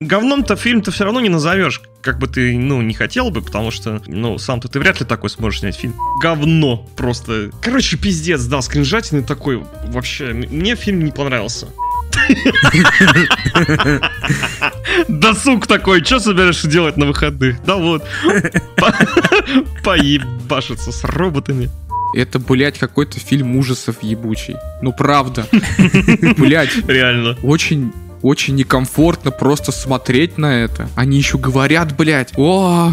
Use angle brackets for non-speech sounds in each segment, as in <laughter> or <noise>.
Говном-то фильм-то все равно не назовешь, как бы ты, ну, не хотел бы, потому что, ну, сам-то ты вряд ли такой сможешь снять фильм. Говно просто. Короче, пиздец, да, скринжатины такой. Вообще, мне фильм не понравился. Досуг такой, что собираешься делать на выходных? Да вот, поебашиться с роботами. Это, блядь, какой-то фильм ужасов ебучий. Ну, правда. Блядь. Реально. Очень очень некомфортно просто смотреть на это. Они еще говорят, блядь, о,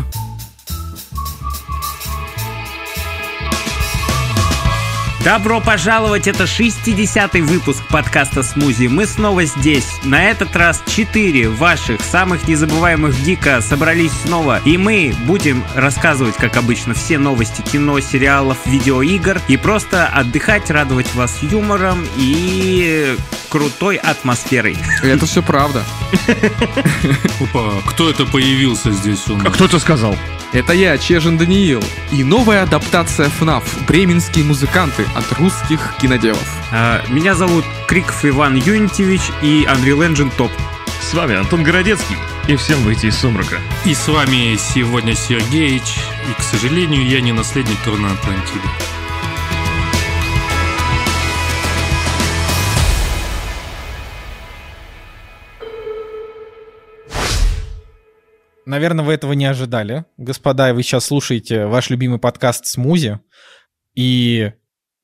Добро пожаловать, это 60-й выпуск подкаста «Смузи». Мы снова здесь. На этот раз четыре ваших самых незабываемых гика собрались снова. И мы будем рассказывать, как обычно, все новости кино, сериалов, видеоигр. И просто отдыхать, радовать вас юмором и крутой атмосферой. Это все правда. Опа, кто это появился здесь у нас? А кто это сказал? Это я, Чежин Даниил. И новая адаптация FNAF «Бременские музыканты» от русских киноделов. А, меня зовут Криков Иван Юнитевич и Unreal Engine Топ. С вами Антон Городецкий. И всем выйти из сумрака. И с вами сегодня Сергеич. И, к сожалению, я не наследник Турна Атлантиды. Наверное, вы этого не ожидали. Господа, вы сейчас слушаете ваш любимый подкаст «Смузи», и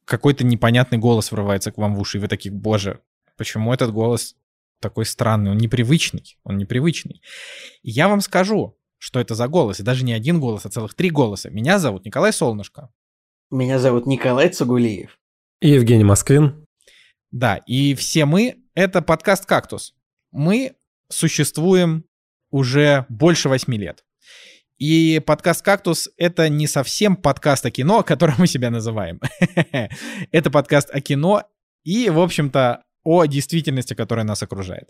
какой-то непонятный голос врывается к вам в уши, и вы такие, боже, почему этот голос такой странный? Он непривычный, он непривычный. И я вам скажу, что это за голос, и даже не один голос, а целых три голоса. Меня зовут Николай Солнышко. Меня зовут Николай Цугулиев. И Евгений Москвин. Да, и все мы — это подкаст «Кактус». Мы существуем уже больше восьми лет. И подкаст «Кактус» — это не совсем подкаст о кино, <laughs> которым мы себя называем. <laughs> это подкаст о кино и, в общем-то, о действительности, которая нас окружает.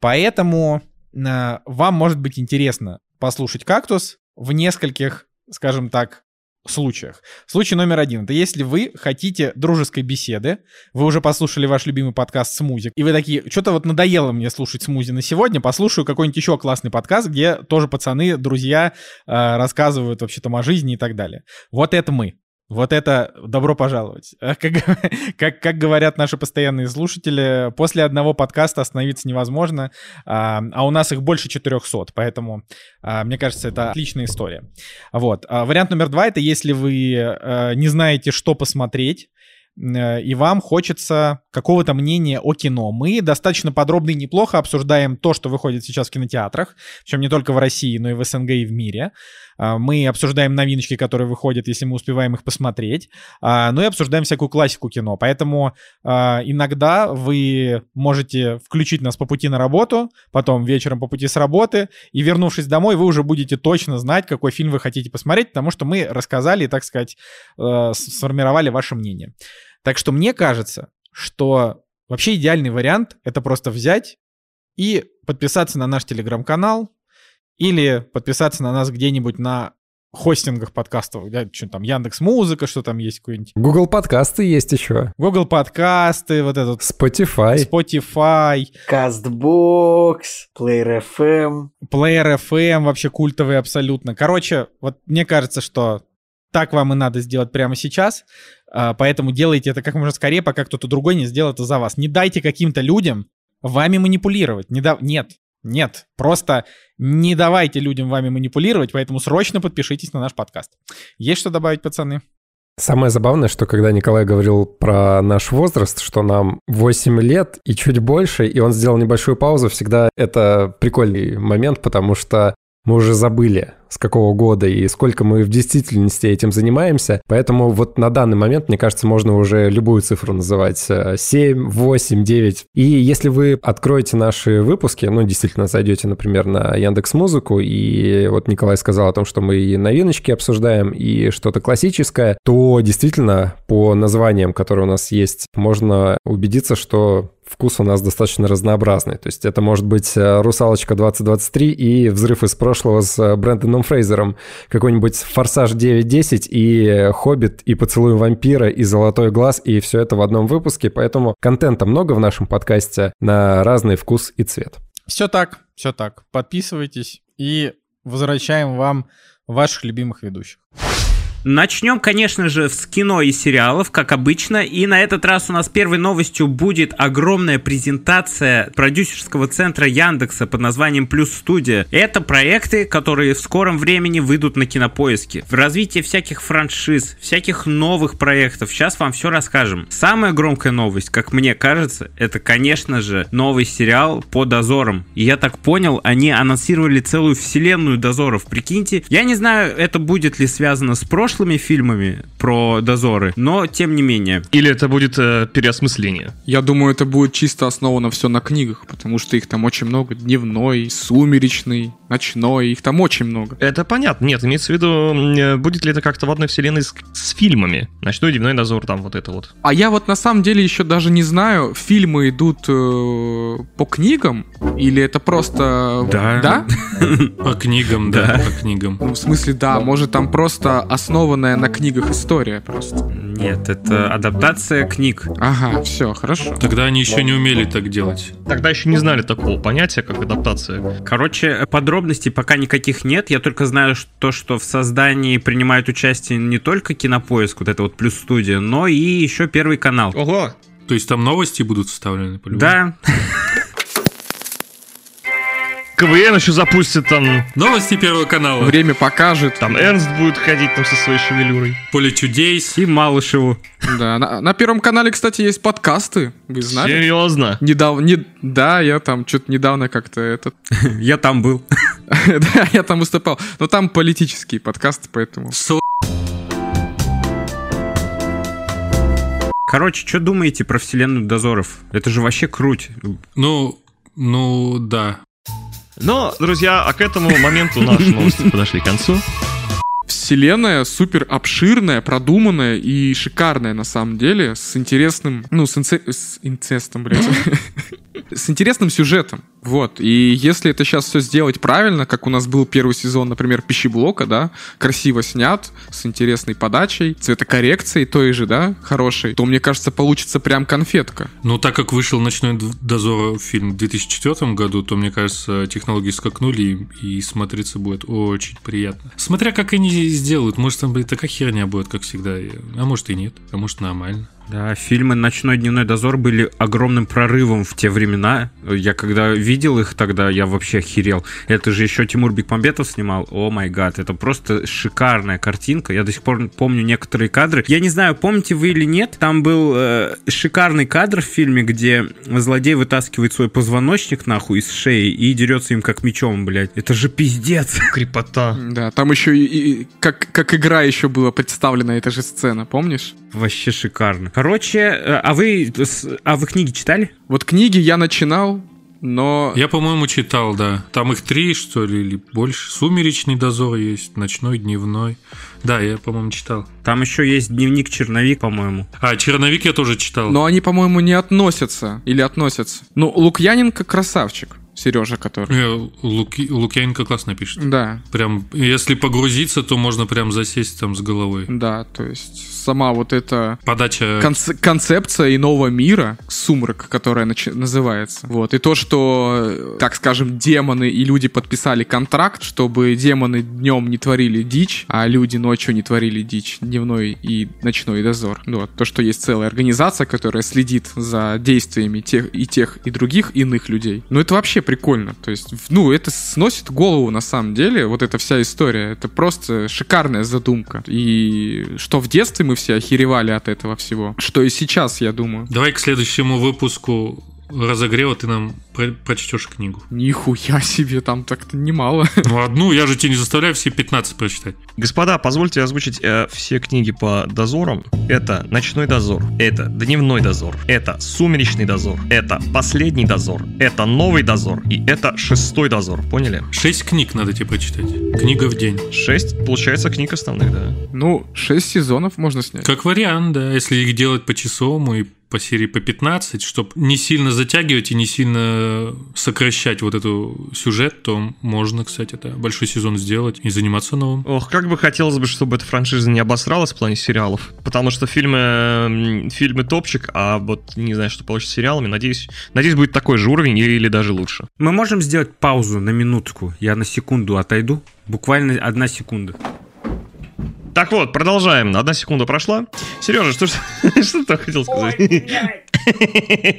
Поэтому э, вам может быть интересно послушать «Кактус» в нескольких, скажем так, случаях. Случай номер один. Это если вы хотите дружеской беседы, вы уже послушали ваш любимый подкаст «Смузи», и вы такие, что-то вот надоело мне слушать «Смузи» на сегодня, послушаю какой-нибудь еще классный подкаст, где тоже пацаны, друзья э, рассказывают вообще там о жизни и так далее. Вот это мы. Вот это добро пожаловать. <laughs> Как, как, как говорят наши постоянные слушатели, после одного подкаста остановиться невозможно, а, а у нас их больше 400, поэтому а, мне кажется, это отличная история. Вот. А, вариант номер два — это если вы а, не знаете, что посмотреть, Э, и вам хочется какого-то мнения о кино. Мы достаточно подробно и неплохо обсуждаем то, что выходит сейчас в кинотеатрах, причем не только в России, но и в СНГ и в мире. А, мы обсуждаем новиночки, которые выходят, если мы успеваем их посмотреть. А, ну и обсуждаем всякую классику кино. Поэтому а, иногда вы можете включить нас по пути на работу, потом вечером по пути с работы, и вернувшись домой, вы уже будете точно знать, какой фильм вы хотите посмотреть, потому что мы рассказали и, так сказать, э, сформировали ваше мнение. Так что мне кажется, что вообще идеальный вариант — это просто взять и подписаться на наш телеграм-канал или подписаться на нас где-нибудь на хостингах подкастов, да, что там, Яндекс Музыка, что там есть какой-нибудь. Google подкасты есть еще. Google подкасты, вот этот. Spotify. Spotify. Castbox, Player FM. Player FM вообще культовый абсолютно. Короче, вот мне кажется, что так вам и надо сделать прямо сейчас. А, поэтому делайте это как можно скорее, пока кто-то другой не сделает это за вас. Не дайте каким-то людям вами манипулировать. Не да... Нет, нет, просто не давайте людям вами манипулировать, поэтому срочно подпишитесь на наш подкаст. Есть что добавить, пацаны? Самое забавное, что когда Николай говорил про наш возраст, что нам 8 лет и чуть больше, и он сделал небольшую паузу, всегда это прикольный момент, потому что мы уже забыли, с какого года и сколько мы в действительности этим занимаемся. Поэтому вот на данный момент, мне кажется, можно уже любую цифру называть. 7, 8, 9. И если вы откроете наши выпуски, ну, действительно, зайдете, например, на Яндекс Музыку, и вот Николай сказал о том, что мы и новиночки обсуждаем, и что-то классическое, то действительно по названиям, которые у нас есть, можно убедиться, что вкус у нас достаточно разнообразный. То есть это может быть э, «Русалочка 2023» и «Взрыв из прошлого» с э, Брэндоном Фрейзером, какой-нибудь «Форсаж 9.10» и «Хоббит», и «Поцелуй вампира», и «Золотой глаз», и все это в одном выпуске. Поэтому контента много в нашем подкасте на разный вкус и цвет. Все так. все так. Подписывайтесь и возвращаем вам ваших любимых ведущих. Начнем, конечно же, с кино и сериалов, как обычно. И на этот раз у нас первой новостью будет огромная презентация продюсерского центра Яндекса под названием Плюс Студия. Это проекты, которые в скором времени выйдут на кинопоиске. В развитии всяких франшиз, всяких новых проектов. Сейчас вам все расскажем. Самая громкая новость, как мне кажется, это, конечно же, новый сериал по дозорам. И я так понял, они анонсировали целую вселенную дозоров. Прикиньте, я не знаю, это будет ли связано с прошлым прошлыми фильмами про дозоры, но тем не менее. Или это будет э, переосмысление? Я думаю, это будет чисто основано все на книгах, потому что их там очень много. Дневной, сумеречный, ночной, их там очень много. Это понятно. Нет, имеется в виду, э, будет ли это как-то в одной вселенной с, с фильмами? Ночной дневной дозор, там вот это вот. А я вот на самом деле еще даже не знаю, фильмы идут э, по книгам или это просто... Да. Да? По книгам, да, по книгам. Ну, в смысле, да, может там просто основанная на книгах история просто. Нет, это адаптация книг. Ага, все, хорошо. Тогда они еще не умели так делать. Тогда еще не знали такого понятия, как адаптация. Короче, подробностей пока никаких нет. Я только знаю, что, что в создании принимают участие не только Кинопоиск, вот это вот плюс студия, но и еще Первый канал. Ого! То есть там новости будут вставлены по Да, КВН еще запустит там, Новости Первого канала. Время покажет. там Эрнст будет ходить там со своей шевелюрой. Поле чудес. и Малышеву. Да, на, на Первом канале, кстати, есть подкасты. Вы знали? Серьезно? Недавно, не, да, я там что-то недавно как-то этот, <laughs> Я там был. <laughs> да, я там выступал. Но там политические подкасты, поэтому. Короче, что думаете про вселенную дозоров? Это же вообще круть. Ну, ну, да. Но, друзья, а к этому моменту наши новости подошли к концу. Вселенная супер обширная, продуманная и шикарная на самом деле, с интересным, ну, с, инце- с инцестом, блядь. <laughs> С интересным сюжетом. Вот. И если это сейчас все сделать правильно, как у нас был первый сезон, например, пищеблока, да, красиво снят, с интересной подачей, цветокоррекцией той же, да, хорошей, то, мне кажется, получится прям конфетка. Ну, так как вышел «Ночной дозор» фильм в 2004 году, то, мне кажется, технологии скакнули, и, и смотреться будет очень приятно. Смотря как они сделают, может, там, блин, такая херня будет, как всегда, а может и нет, а может нормально. Да, фильмы «Ночной дневной дозор» были огромным прорывом в те времена. Я когда видел их тогда, я вообще охерел. Это же еще Тимур Бекмамбетов снимал. О май гад, это просто шикарная картинка. Я до сих пор помню некоторые кадры. Я не знаю, помните вы или нет, там был э, шикарный кадр в фильме, где злодей вытаскивает свой позвоночник нахуй из шеи и дерется им как мечом, блядь. Это же пиздец. <laughs> Крепота. Да, там еще и, и как, как игра еще была представлена эта же сцена, помнишь? Вообще шикарно. Короче, э, а вы, а вы книги читали? Вот книги я начинал, но... Я, по-моему, читал, да. Там их три, что ли, или больше. «Сумеречный дозор» есть, «Ночной», «Дневной». Да, я, по-моему, читал. Там еще есть дневник черновик, по-моему. А, «Черновик» я тоже читал. Но они, по-моему, не относятся. Или относятся. Ну, Лукьяненко красавчик. Сережа, который. Э, Луки- Лукьяненко классно пишет. Да, Прям, если погрузиться, то можно прям засесть там с головой. да, то есть сама вот эта Подача... конце- концепция иного мира, сумрак, которая начи- называется. Вот. И то, что, так скажем, демоны и люди подписали контракт, чтобы демоны днем не творили дичь, а люди ночью не творили дичь, дневной и ночной дозор. Вот. То, что есть целая организация, которая следит за действиями тех и тех, и других иных людей. Ну, это вообще прикольно. То есть, ну, это сносит голову на самом деле, вот эта вся история. Это просто шикарная задумка. И что в детстве мы все охеревали от этого всего, что и сейчас, я думаю. Давай к следующему выпуску разогрева ты нам про- прочтешь книгу. Нихуя себе, там так-то немало. <laughs> Ну, одну, я же тебе не заставляю все 15 прочитать. Господа, позвольте озвучить э, все книги по дозорам. Это «Ночной дозор», это «Дневной дозор», это «Сумеречный дозор», это «Последний дозор», это «Новый дозор» и это «Шестой дозор». Поняли? Шесть книг надо тебе прочитать. Книга в день. Шесть, получается, книг основных, да. Ну, шесть сезонов можно снять. Как вариант, да, если их делать по-часовому и по серии по 15, чтобы не сильно затягивать и не сильно сокращать вот эту сюжет, то можно, кстати, это большой сезон сделать и заниматься новым. Ох, как бы хотелось бы, чтобы эта франшиза не обосралась в плане сериалов. Потому что фильмы, фильмы топчик, а вот не знаю, что получится с сериалами. Надеюсь, надеюсь, будет такой же уровень или, или даже лучше. Мы можем сделать паузу на минутку? Я на секунду отойду. Буквально одна секунда. Так вот, продолжаем. Одна секунда прошла. Сережа, что, ж- <laughs> что ты хотел сказать?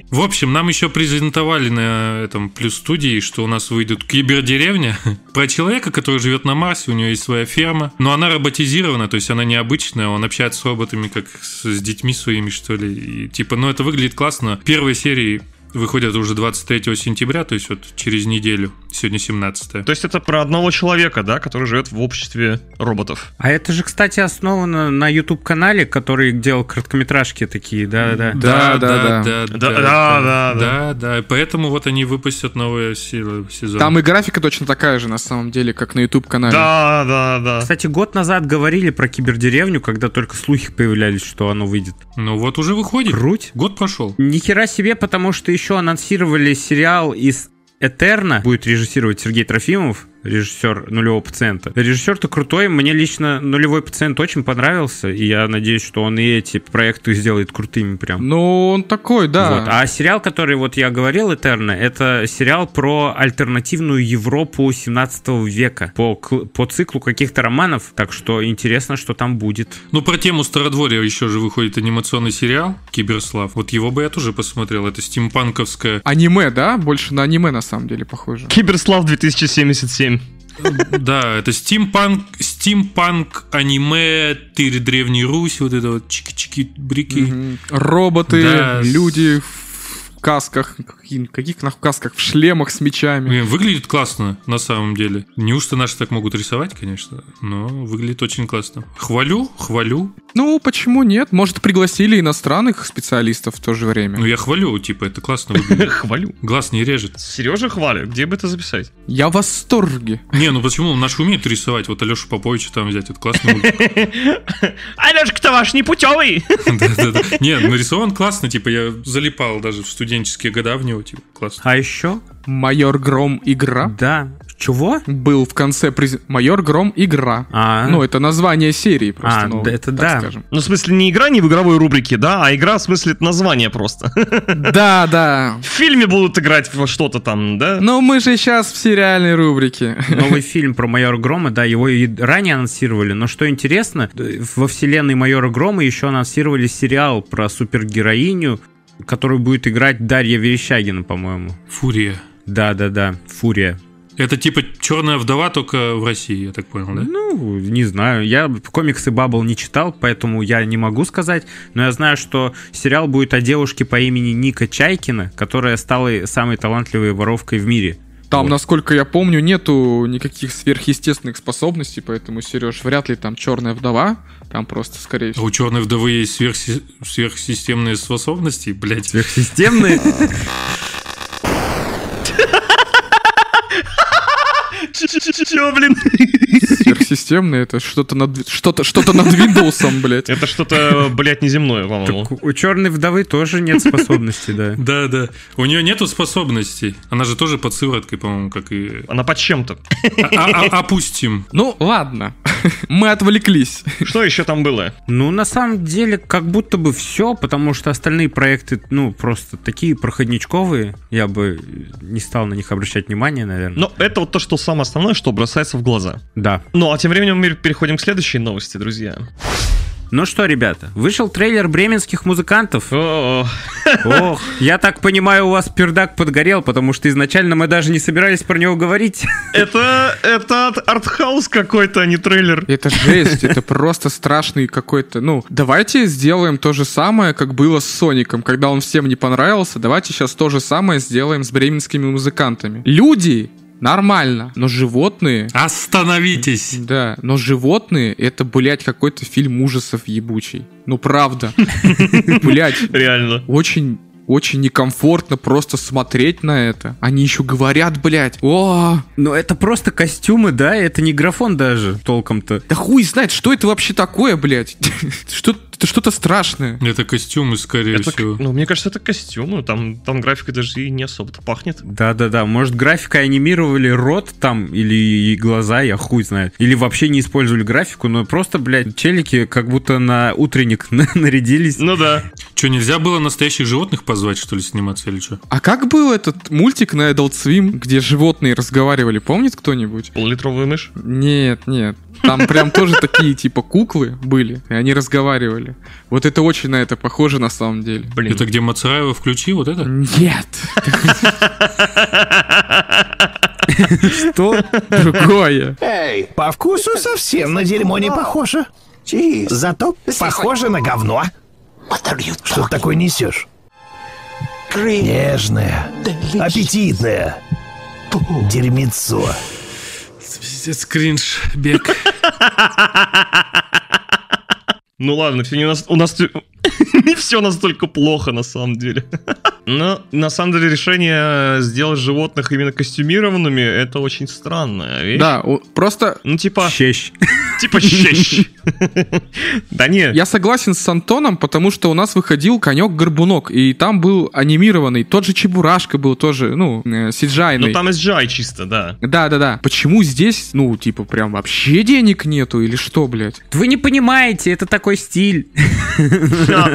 В общем, нам еще презентовали на этом плюс студии, что у нас выйдет кибердеревня <laughs> про человека, который живет на Марсе, у него есть своя ферма, но она роботизирована, то есть она необычная, он общается с роботами как с, с детьми своими, что ли. И, типа, ну это выглядит классно. Первые серии выходят уже 23 сентября, то есть вот через неделю, сегодня 17 То есть это про одного человека, да, который живет в обществе роботов. А это же, кстати, основано на YouTube-канале, который делал короткометражки такие, да-да. Да, да, да. Да, да, да, да, да, да. Поэтому вот они выпустят новый се- сезон. Там и графика точно такая же, на самом деле, как на YouTube-канале. Да, да, да. Кстати, год назад говорили про кибердеревню, когда только слухи появлялись, что оно выйдет. Ну вот уже выходит. Круть. Год прошел. Ни хера себе, потому что еще анонсировали сериал из Этерна. Будет режиссировать Сергей Трофимов, режиссер нулевого пациента. Режиссер-то крутой, мне лично нулевой пациент очень понравился, и я надеюсь, что он и эти проекты сделает крутыми прям. Ну, он такой, да. Вот. А сериал, который вот я говорил, Этерна, это сериал про альтернативную Европу 17 века по, по циклу каких-то романов, так что интересно, что там будет. Ну, про тему Стародворья еще же выходит анимационный сериал «Киберслав». Вот его бы я тоже посмотрел. Это стимпанковская... Аниме, да? Больше на аниме, на самом деле, похоже. Киберслав 2077. Да, это стимпанк, стимпанк, аниме, тырь Древней Руси, вот это вот чики-чики-брики. Роботы, люди в касках. Каких, каких нахуй касках? В шлемах с мечами. Блин, Выглядит классно, на самом деле. Неужто наши так могут рисовать, конечно, но выглядит очень классно. Хвалю, хвалю. Ну, почему нет? Может, пригласили иностранных специалистов в то же время. Ну, я хвалю, типа, это классно выглядит. <laughs> Хвалю. Глаз не режет. Сережа хвалю. Где бы это записать? Я в восторге. Не, ну почему? Наши умеют рисовать. Вот Алешу Поповича там взять, это классно. <laughs> Алешка-то ваш не путевый. Да-да-да. <laughs> Не, нарисован классно, типа, я залипал даже в студенческие года в него, типа, классно. А еще? Майор Гром игра. Да. Чего? Был в конце през... Майор Гром игра. А, Ну, это название серии просто. А, ну, да, это да. скажем. Ну, в смысле, не игра не в игровой рубрике, да, а игра в смысле это название просто. <laughs> Да, да. В фильме будут играть во что-то там, да? Но мы же сейчас в сериальной рубрике. новый <laughs> фильм про майора Грома, да, его и ранее анонсировали, но что интересно, во вселенной майора Грома еще анонсировали сериал про супергероиню, которую будет играть Дарья Верещагина, по-моему. Фурия. Да-да-да, Фурия. Это типа черная вдова, только в России, я так понял, да? Ну, не знаю. Я комиксы Баббл не читал, поэтому я не могу сказать. Но я знаю, что сериал будет о девушке по имени Ника Чайкина, которая стала самой талантливой воровкой в мире. Там, Вот. насколько я помню, нету никаких сверхъестественных способностей, поэтому, Сереж, вряд ли там черная вдова. Там просто, скорее А всего. у черной вдовы есть сверхси- сверхсистемные способности, блядь. Сверхсистемные. <laughs> Чё, блин? Сверхсистемные это что-то над что-то что-то над Windows, блядь. Это что-то, блядь, неземное, по-моему. Так у черной вдовы тоже нет способностей, да. <laughs> Да, да. У нее нету способностей. Она же тоже под сывороткой, по-моему, как и... Она под чем-то. А- а- а- Опустим. Ну, ладно. <laughs> Мы отвлеклись. Что еще там было? Ну, на самом деле, как будто бы все, потому что остальные проекты, ну, просто такие проходничковые. Я бы не стал на них обращать внимание, наверное. Но это вот то, что самое основное, что бросается в глаза. Да. Ну, а тем временем мы переходим к следующей новости, друзья. Ну что, ребята, вышел трейлер бременских музыкантов. О, <laughs> Ох, я так понимаю, у вас пердак подгорел, потому что изначально мы даже не собирались про него говорить. <laughs> Это, это от- артхаус какой-то, а не трейлер. Это жесть, это просто страшный какой-то... Ну, давайте сделаем то же самое, как было с Соником, когда он всем не понравился. Давайте сейчас то же самое сделаем с бременскими музыкантами. Люди нормально, но животные... Остановитесь. Да, но животные это, блядь, какой-то фильм ужасов ебучий. Ну, правда. <laughs> Блядь, Реально. очень очень некомфортно просто смотреть на это. Они еще говорят, блядь, о, Но это просто костюмы, да? Это не графон даже толком-то. да хуй знает, что это вообще такое, блядь. <laughs> Что, это что-то страшное. Это костюмы, скорее Это, всего. ну, мне кажется, это костюмы. Там, там графика даже и не особо-то пахнет. Да-да-да, может графикой анимировали рот там или и глаза, я хуй знает. Или вообще не использовали графику, но просто, блядь, челики как будто на утренник <laughs> на- нарядились. Ну да. Что, нельзя было настоящих животных позвать, что ли, сниматься или что? А как был этот мультик на Adult Swim, где животные разговаривали, помнит кто-нибудь? Полулитровая мышь. Нет, нет. Там прям тоже такие типа куклы были, и они разговаривали. Вот это очень на это похоже на самом деле. Блин. Это где Мацараева включи, вот это? Нет. <laughs> Что? Другое. Эй, по вкусу совсем на дерьмо не похоже. Зато похоже на говно. Что ты такое несешь? Нежное, аппетитное. Дерьмецо. Пиздец, кринж, бег. <laughs> Ну ладно, все не нас, у нас <laughs> не все настолько плохо на самом деле. <laughs> Но на самом деле решение сделать животных именно костюмированными это очень странная вещь. Да, у- просто Ну типа, Щещ. <laughs> типа щещ. <laughs> Да не, я согласен с Антоном, потому что у нас выходил конек-горбунок, и там был анимированный. Тот же Чебурашка был тоже, ну, э, сиджайный. ну там SGI чисто, да. Да-да-да. Почему здесь, ну, типа, прям вообще денег нету или что, блядь? Вы не понимаете, это такой стиль. <laughs>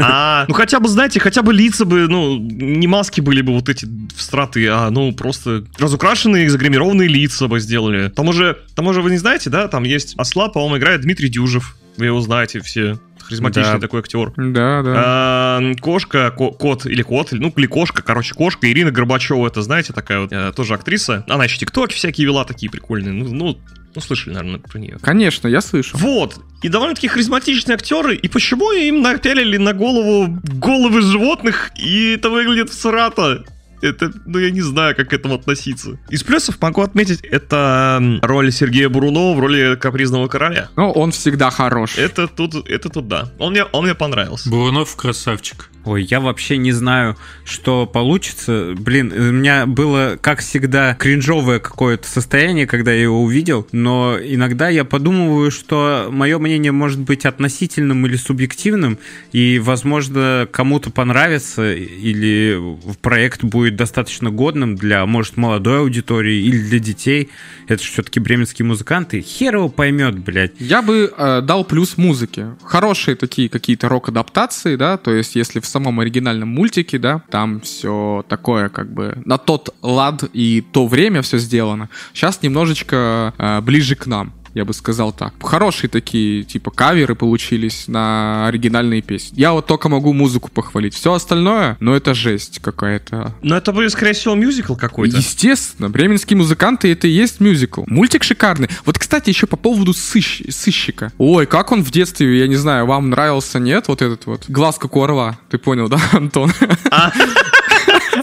А, <laughs> Ну хотя бы, знаете, хотя бы лица бы, ну, не маски были бы вот эти встраты, а, ну, просто разукрашенные, загримированные лица бы сделали. К тому же, к тому же вы не знаете, да, там есть осла, по-моему, играет Дмитрий Дюжев. Вы его знаете все. Харизматичный Да. такой актер. Да, да. А, Кошка, ко- кот или кот, ну, или кошка, короче, кошка. Ирина Горбачева, это, знаете, такая вот, э, тоже актриса. Она еще тиктоки всякие вела, такие прикольные. Ну, ну, ну, слышали, наверное, про нее. Конечно, я слышу. Вот. И довольно-таки харизматичные актеры. И почему им напялили на голову головы животных, и это выглядит всрато? Это, ну, я не знаю, как к этому относиться. Из плюсов могу отметить, это роль Сергея Бурунова в роли капризного короля. Но он всегда хорош. Это тут, это тут да. Он мне, он мне понравился. Бурунов красавчик. Ой, я вообще не знаю, что получится. Блин, у меня было, как всегда, кринжовое какое-то состояние, когда я его увидел, но иногда я подумываю, что мое мнение может быть относительным или субъективным, и, возможно, кому-то понравится, или проект будет достаточно годным для, может, молодой аудитории или для детей. Это же все-таки бременские музыканты. Хер его поймет, блядь. Я бы э, дал плюс музыке. Хорошие такие какие-то рок-адаптации, да, то есть если в самом оригинальном мультике, да, там все такое как бы на тот лад и то время все сделано. Сейчас немножечко э, ближе к нам. Я бы сказал так. Хорошие такие, типа, каверы получились на оригинальные песни. Я вот только могу музыку похвалить. Все остальное, ну это жесть какая-то. Но это будет, скорее всего, мюзикл какой-то. Естественно, бременские музыканты это и есть мюзикл. Мультик шикарный. Вот, кстати, еще по поводу сыщ- сыщика. Ой, как он в детстве, я не знаю, вам нравился, нет? Вот этот вот. Глаз как у орла. Ты понял, да, <laughs> Антон?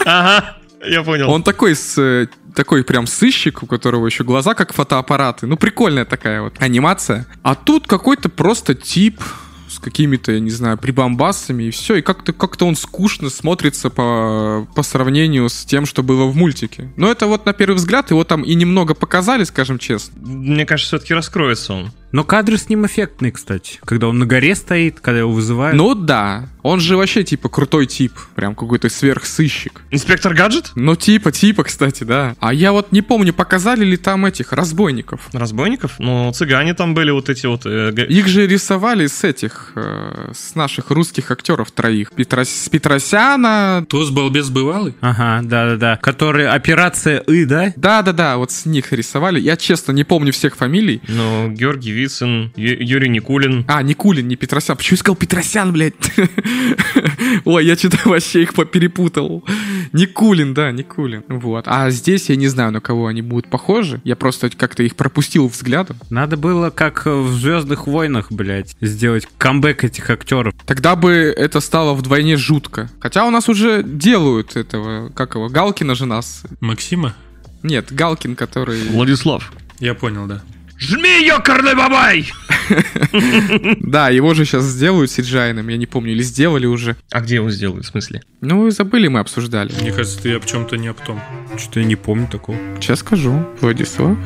Ага, я понял. Он такой с э, такой прям сыщик, у которого еще глаза как фотоаппараты. Ну, прикольная такая вот анимация. А тут какой-то просто тип с какими-то, я не знаю, прибамбасами и все. И как-то как он скучно смотрится по, по сравнению с тем, что было в мультике. Но это вот на первый взгляд его там и немного показали, скажем честно. Мне кажется, все-таки раскроется он. Но кадры с ним эффектные, кстати. Когда он на горе стоит, когда его вызывают. Ну да, он же вообще типа крутой тип. Прям какой-то сверхсыщик. Инспектор Гаджет? Ну типа, типа, кстати, да. А я вот не помню, показали ли там этих разбойников. Разбойников? Ну, цыгане там были вот эти вот... э, г- Их же рисовали с этих, э, с наших русских актеров троих. Петрос- с Петросяна. Туз балбес бывалый? Ага, да-да-да. Который операция И, да? Да-да-да, вот с них рисовали. Я, честно, не помню всех фамилий. Ну, Георгий Вицин, Ю- Юрий Никулин. А, Никулин, не Петросян. Почему я сказал Петросян, блядь? <laughs> Ой, я что-то вообще их перепутал. Никулин, да, Никулин. Вот. А здесь я не знаю, на кого они будут похожи. Я просто как-то их пропустил взглядом. Надо было, как в Звездных войнах, блядь, сделать камбэк этих актеров. Тогда бы это стало вдвойне жутко. Хотя у нас уже делают этого, как его, Галкина же нас. Максима? Нет, Галкин, который... Владислав. Я понял, да. Жми, ёкарный бабай! <laughs> Да, его же сейчас сделают CGI-ным, я не помню, или сделали уже. А где его сделают, в смысле? Ну, забыли, мы обсуждали. Мне кажется, ты об чем-то не об том. Что-то я не помню такого. Сейчас скажу. Владислав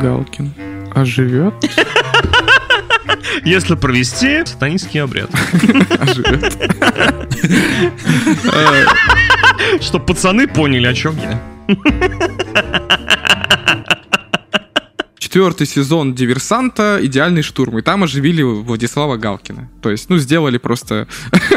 Галкин оживет. Если провести сатанинский обряд. <laughs> Оживет. <laughs> Чтоб пацаны поняли, о чем я. Четвертый сезон «Диверсанта. Идеальный штурм». И там оживили Владислава Галкина. То есть, ну, сделали просто...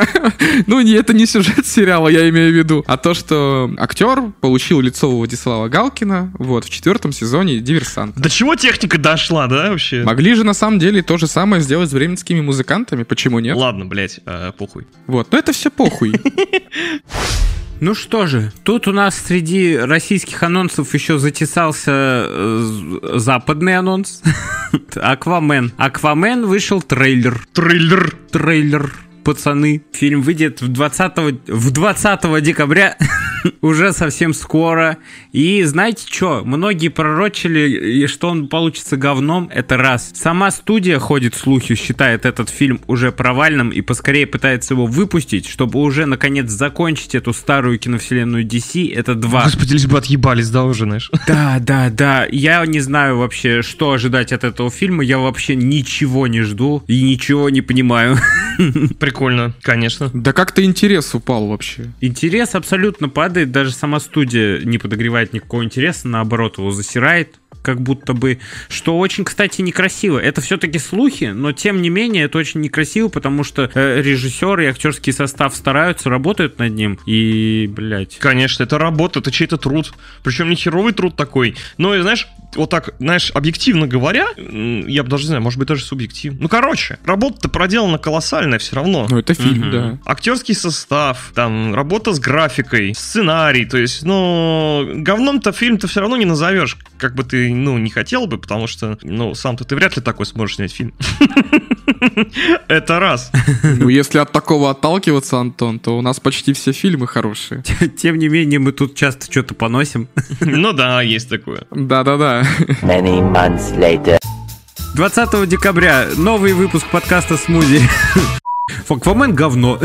<laughs> ну, это не сюжет сериала, я имею в виду, а то, что актер получил лицо Владислава Галкина вот в четвертом сезоне «Диверсанта». До чего техника дошла, да, вообще? Могли же на самом деле то же самое сделать с бременскими музыкантами, почему нет? Ладно, блядь, э, похуй. Вот, но это все похуй. <laughs> Ну что же, тут у нас среди российских анонсов еще затесался э, западный анонс. <laughs> Аквамен. Аквамен вышел трейлер. Трейлер. Трейлер. Пацаны, фильм выйдет в 20, в 20 декабря, <laughs> <laughs> уже совсем скоро. И знаете что, многие пророчили, что он получится говном, это раз. Сама студия ходит слухи, считает этот фильм уже провальным и поскорее пытается его выпустить, чтобы уже наконец закончить эту старую киновселенную DC, это два. Господи, лишь бы отъебались, да, уже, знаешь? <laughs> Да, да, да. Я не знаю вообще, что ожидать от этого фильма. Я вообще ничего не жду и ничего не понимаю. <laughs> Прикольно, конечно. Да как-то интерес упал вообще. Интерес абсолютно падает, даже сама студия не подогревает никакого интереса, наоборот, его засирает как будто бы, что очень, кстати, некрасиво. Это все-таки слухи, но тем не менее это очень некрасиво, потому что э, режиссер и актерский состав стараются, работают над ним, и, блядь. Конечно, это работа, это чей-то труд. Причем не херовый труд такой. Но, знаешь, вот так, знаешь, объективно говоря, я бы даже не знаю, может быть, даже субъективно. Ну, короче, работа-то проделана колоссальная все равно. Ну, это фильм, Мгм. да. Актерский состав, там, работа с графикой, сценарий, то есть, ну, говном-то фильм-то все равно не назовешь, как бы ты, ну, не хотел бы, потому что, ну, сам-то ты вряд ли такой сможешь снять фильм. <laughs> <laughs> Это раз. Ну, если от такого отталкиваться, Антон, то у нас почти все фильмы хорошие. <laughs> Тем не менее, мы тут часто что-то поносим. <laughs> Ну да, есть такое. Да-да-да. 20 декабря новый выпуск подкаста «Смузи». Аквамен говно.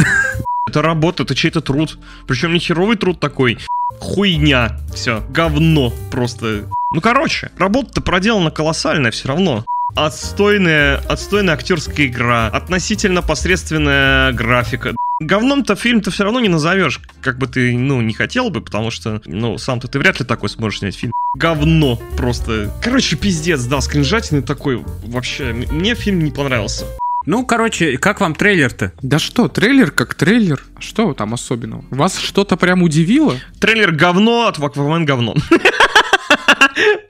Это работа, это чей-то труд. Причем не херовый труд такой. Хуйня. Все, говно просто. Ну, короче, работа-то проделана колоссальная все равно. Отстойная, отстойная актерская игра, относительно посредственная графика. Говном-то фильм-то все равно не назовешь, как бы ты, ну, не хотел бы, потому что, ну, сам-то ты вряд ли такой сможешь снять фильм. Говно просто. Короче, пиздец, да, скринжатины такой. Вообще, мне фильм не понравился. Ну, короче, как вам трейлер-то? Да что, трейлер как трейлер. А Что там особенного? Вас что-то прям удивило? Трейлер говно, от Аквамен говно.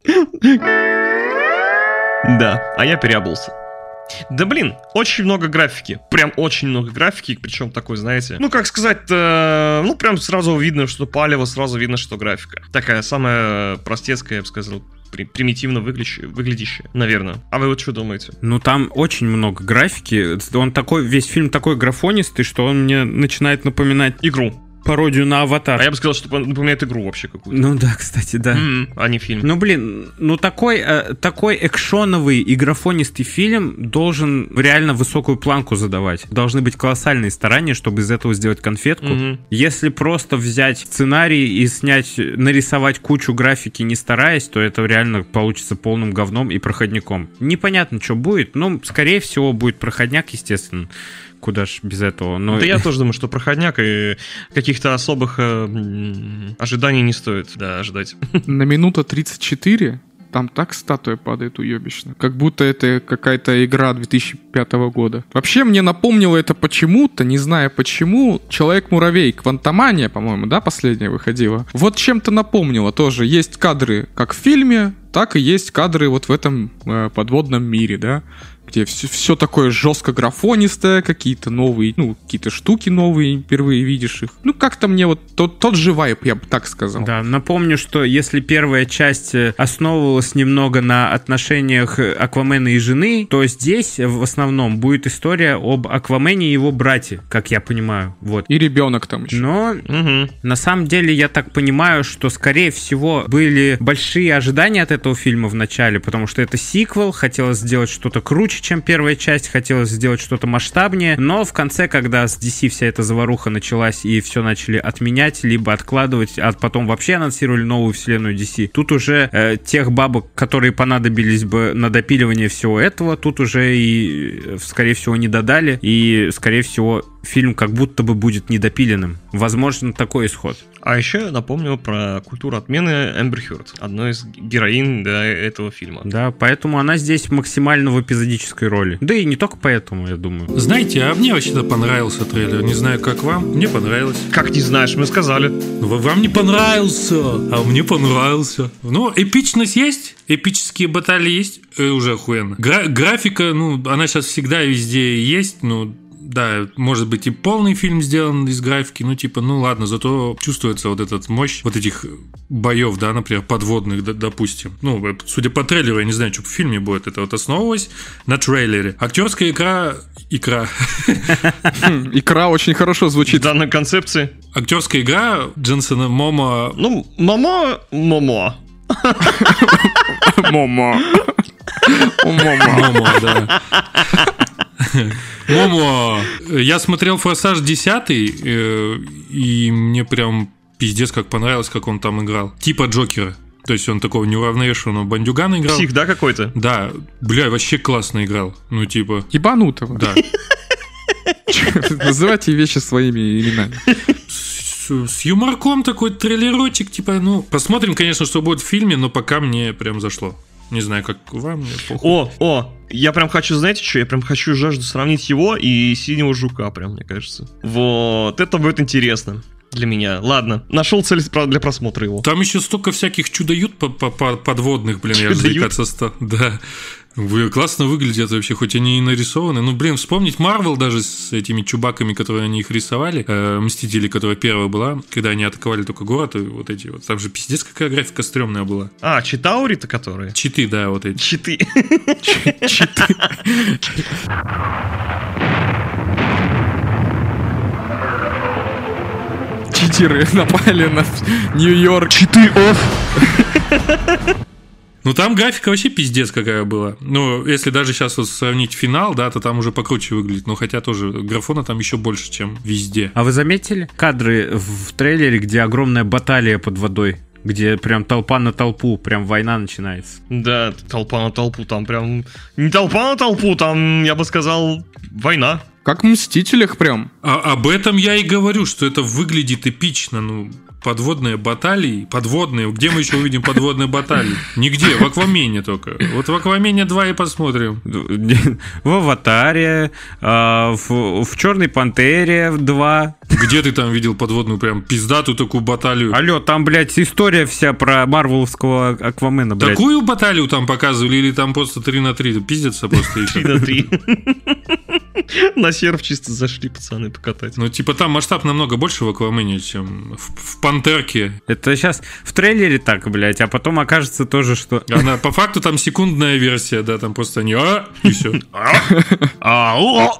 <laughs> Да, а я переобулся. Да блин, очень много графики. Прям очень много графики, причем такой, знаете. Ну, как сказать, ну, прям сразу видно, что палево, сразу видно, что графика. Такая самая простецкая, я бы сказал, при- примитивно выглядящая, выглядящая, наверное. А вы вот что думаете? Ну, там очень много графики. Он такой, весь фильм такой графонистый, что он мне начинает напоминать Игру. Пародию на А аватар. я бы сказал, что напоминает игру вообще какую-то. Ну да, кстати, да. М, А не фильм. Ну, блин, ну такой, э, такой экшоновый и графонистый фильм должен реально высокую планку задавать. Должны быть колоссальные старания, чтобы из этого сделать конфетку. Мгм. Если просто взять сценарий и снять, нарисовать кучу графики, не стараясь, то это реально получится полным говном и проходником. Непонятно, что будет. Ну, скорее всего, будет проходняк, естественно. Куда ж без этого. Но... Да я тоже думаю, что проходняк и каких-то особых э, ожиданий не стоит, да, ожидать. <laughs> На минута 34 там так статуя падает уебищно. Как будто это какая-то игра 2005 года. Вообще мне напомнило это почему-то, не знаю почему, Человек-муравей, Квантомания, по-моему, да, последняя выходила. Вот чем-то напомнило тоже. Есть кадры как в фильме, так и есть кадры вот в этом э, подводном мире, да, где все, такое жестко графонистое, какие-то новые, ну, какие-то штуки новые, впервые видишь их. Ну, как-то мне вот тот, тот же вайп, я бы так сказал. Да, напомню, что если первая часть э, основывалась немного на отношениях э, Аквамена и жены, то здесь в основном будет история об Аквамене и его брате, как я понимаю. Вот. И ребенок там еще. Но Мгм. на самом деле я так понимаю, что скорее всего были большие ожидания от этого фильма в начале, потому что это сиквел, хотелось сделать что-то круче, больше, чем первая часть, хотелось сделать что-то масштабнее, но в конце, когда с DC вся эта заваруха началась и все начали отменять, либо откладывать, а потом вообще анонсировали новую вселенную DC, тут уже э, тех бабок, которые понадобились бы на допиливание всего этого, тут уже и, э, скорее всего, не додали, и, скорее всего, фильм как будто бы будет недопиленным. Возможно, такой исход. А еще я напомню про культуру отмены Эмбер Хёрд, одной из героинь да, этого фильма. Да, поэтому она здесь максимально в эпизодической роли. Да и не только поэтому, я думаю. Знаете, а мне вообще-то понравился трейлер. Не знаю, как вам. Мне понравилось. Как не знаешь, мы сказали. Ну, в- Вам не понравился, а мне понравился. Ну, эпичность есть, эпические баталии есть, э, уже охуенно. Гра- графика, ну, она сейчас всегда везде есть, ну, да, может быть и полный фильм сделан из графики, ну типа, ну ладно, зато чувствуется вот этот мощь вот этих боев, да, например, подводных, допустим. Ну, э, судя по трейлеру, я не знаю, что в фильме будет, это вот основывалось на трейлере. Актерская икра, икра, Хм, Икра очень хорошо В звучит. данной концепции. актерская игра Джейсона Момо Ну, мамо. Момо. О, Момо. Момо, да. <laughs> Момо. Я смотрел «Форсаж 10», э, и мне прям пиздец как понравилось, как он там играл. Типа Джокера. То есть он такого неуравновешенного бандюгана играл. Псих, да, какой-то? Да, бля, вообще классно играл. Ну, типа, Ебанутого. да. <laughs> Называйте вещи своими именами. С, с юморком такой трейлерочек, типа, ну... Посмотрим, конечно, что будет в фильме, но пока мне прям зашло. Не знаю, как вам, мне похуй. О, о, я прям хочу, знаете что, я прям хочу жажду сравнить его и синего жука, прям, мне кажется. Вот, это будет интересно для меня. Ладно, нашел цель для просмотра его. Там еще столько всяких чудо-ют по- по- по- подводных, блин, я же Чудо-ют? заикаться стал. Да. Вы классно выглядят вообще, хоть они и нарисованы. Ну, блин, вспомнить Марвел даже с этими чубаками, которые они их рисовали, э, Мстители, которая первая была, когда они атаковали только город, и вот эти вот. Там же пиздец какая графика стрёмная была. А, Читаури-то которые? Читы, да, вот эти. Читы. Читеры напали на Нью-Йорк. Читы оф. Ну, там графика вообще пиздец какая была. Ну, если даже сейчас вот сравнить финал, да, то там уже покруче выглядит. Но хотя тоже графона там еще больше, чем везде. А вы заметили кадры в трейлере, где огромная баталия под водой? Где прям толпа на толпу, прям война начинается. Да, толпа на толпу, там прям... Не толпа на толпу, там, я бы сказал, война. Как в Мстителях прям. А об этом я и говорю, что это выглядит эпично. Ну, подводные баталии, подводные. Где мы еще увидим подводные баталии? Нигде, в Аквамене только. Вот в Аквамене 2 и посмотрим. В Аватаре, а, в, в Черной Пантере 2. Где ты там видел подводную прям пиздатую такую баталию? Алло, там, блядь, история вся про марвеловского Аквамена, блядь. Такую баталию там показывали или там просто 3 на 3? Пиздятся просто и всё? 3 на 3. На серф чисто зашли, пацаны, покатать. Ну, типа там масштаб намного больше в Аквамене, чем в, в Пантерке. Это сейчас в трейлере так, блядь, а потом окажется тоже, что... Она по факту там секундная версия, да, там просто они а, и все. Ау!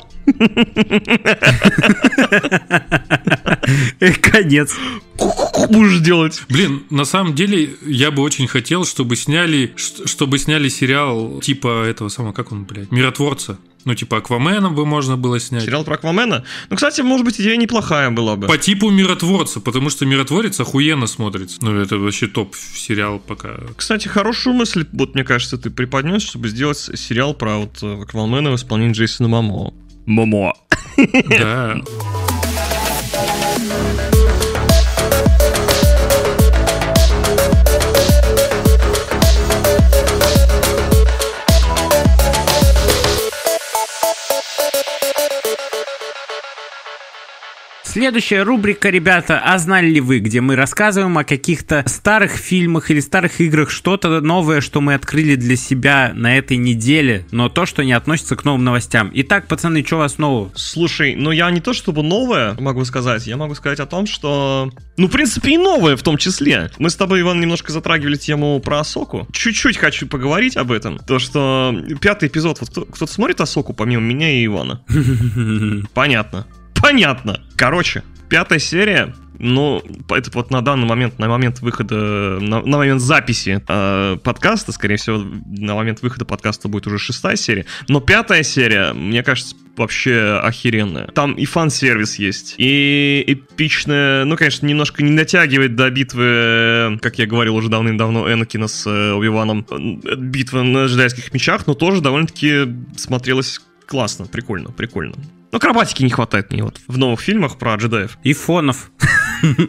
Э, Конец. Ку-ку-ку будешь делать. Блин, на самом деле я бы очень хотел, чтобы сняли, чтобы сняли сериал типа этого самого, как он, блядь, Миротворца. Ну, типа Аквамена бы можно было снять. Сериал про Аквамена? Ну, кстати, может быть, идея неплохая была бы. По типу Миротворца, потому что Миротворец охуенно смотрится. Ну, это вообще топ сериал пока. Кстати, хорошую мысль, вот мне кажется, ты преподнес, чтобы сделать сериал про вот Аквамена в исполнении Джейсона Мамо. Мамо. Да. <laughs> Следующая рубрика, ребята, а знали ли вы, где мы рассказываем о каких-то старых фильмах или старых играх, что-то новое, что мы открыли для себя на этой неделе, но то, что не относится к новым новостям. Итак, пацаны, что у вас нового? Слушай, ну я не то чтобы новое могу сказать, я могу сказать о том, что... Ну, в принципе, и новое в том числе. Мы с тобой, Иван, немножко затрагивали тему про Асоку. Чуть-чуть хочу поговорить об этом. То, что пятый эпизод, вот кто- кто-то смотрит Асоку помимо меня и Ивана? <laughs> Понятно. Понятно. Короче, пятая серия но это вот на данный момент, на момент выхода, на, на момент записи э, подкаста, скорее всего, на момент выхода подкаста будет уже шестая серия, но пятая серия, мне кажется, вообще охеренная. Там и фан-сервис есть, и эпичная, ну, конечно, немножко не натягивает до битвы, как я говорил уже давным-давно, Энакина с э, Оби-Ваном, битва на джедайских мечах, но тоже довольно-таки смотрелась классно, прикольно, прикольно. Ну, акробатики не хватает мне вот в новых фильмах про джедаев. И фонов.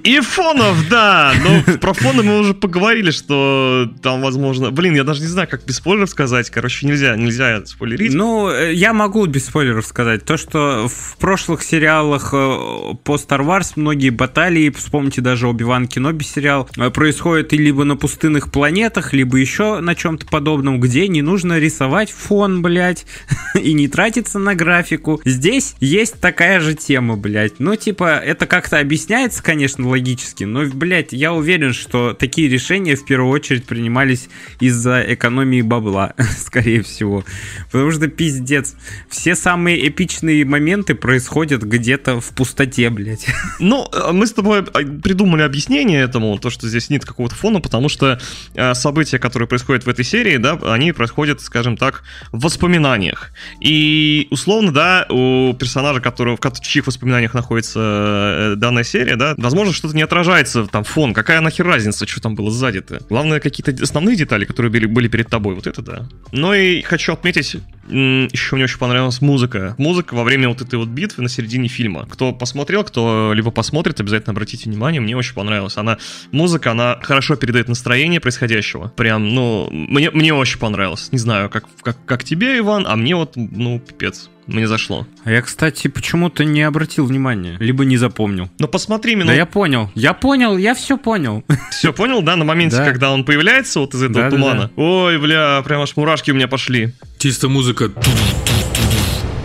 И фонов, да. Но про фоны мы уже поговорили, что там, возможно... Блин, я даже не знаю, как без спойлеров сказать. Короче, нельзя, нельзя спойлерить. Ну, э, я могу без спойлеров сказать. То, что в прошлых сериалах э, по Star Wars многие баталии, вспомните даже Оби-Ван Кеноби сериал, э, происходят и либо на пустынных планетах, либо еще на чем-то подобном, где не нужно рисовать фон, блядь, <laughs> и не тратиться на графику. Здесь есть такая же тема, блядь. Ну, типа, это как-то объясняется, конечно, логически, но, блядь, я уверен, что такие решения в первую очередь принимались из-за экономии бабла, <laughs> скорее всего. Потому что пиздец. Все самые эпичные моменты происходят где-то в пустоте, блядь. <laughs> Ну, э, мы с тобой э, придумали объяснение этому, то, что здесь нет какого-то фона, потому что э, события, которые происходят в этой серии, да, они происходят, скажем так, в воспоминаниях. И, условно, да, у персонажа, которого, в чьих воспоминаниях находится данная серия, да, возможно, что-то не отражается, там, фон, какая нахер разница, что там было сзади-то. Главное, какие-то основные детали, которые были, были перед тобой, вот это да. Но и хочу отметить, еще мне очень понравилась музыка. Музыка во время вот этой вот битвы на середине фильма. Кто посмотрел, кто либо посмотрит, обязательно обратите внимание, мне очень понравилась. Она, музыка, она хорошо передает настроение происходящего. Прям, ну, мне, мне очень понравилось. Не знаю, как, как, как тебе, Иван, а мне вот, ну, пипец мне зашло. А я, кстати, почему-то не обратил внимания, либо не запомнил. Но посмотри минут... Да я понял, я понял, я все понял. Все понял, да, на моменте, да. когда он появляется вот из этого да, тумана? Да, да. Ой, бля, прям аж мурашки у меня пошли. Чисто музыка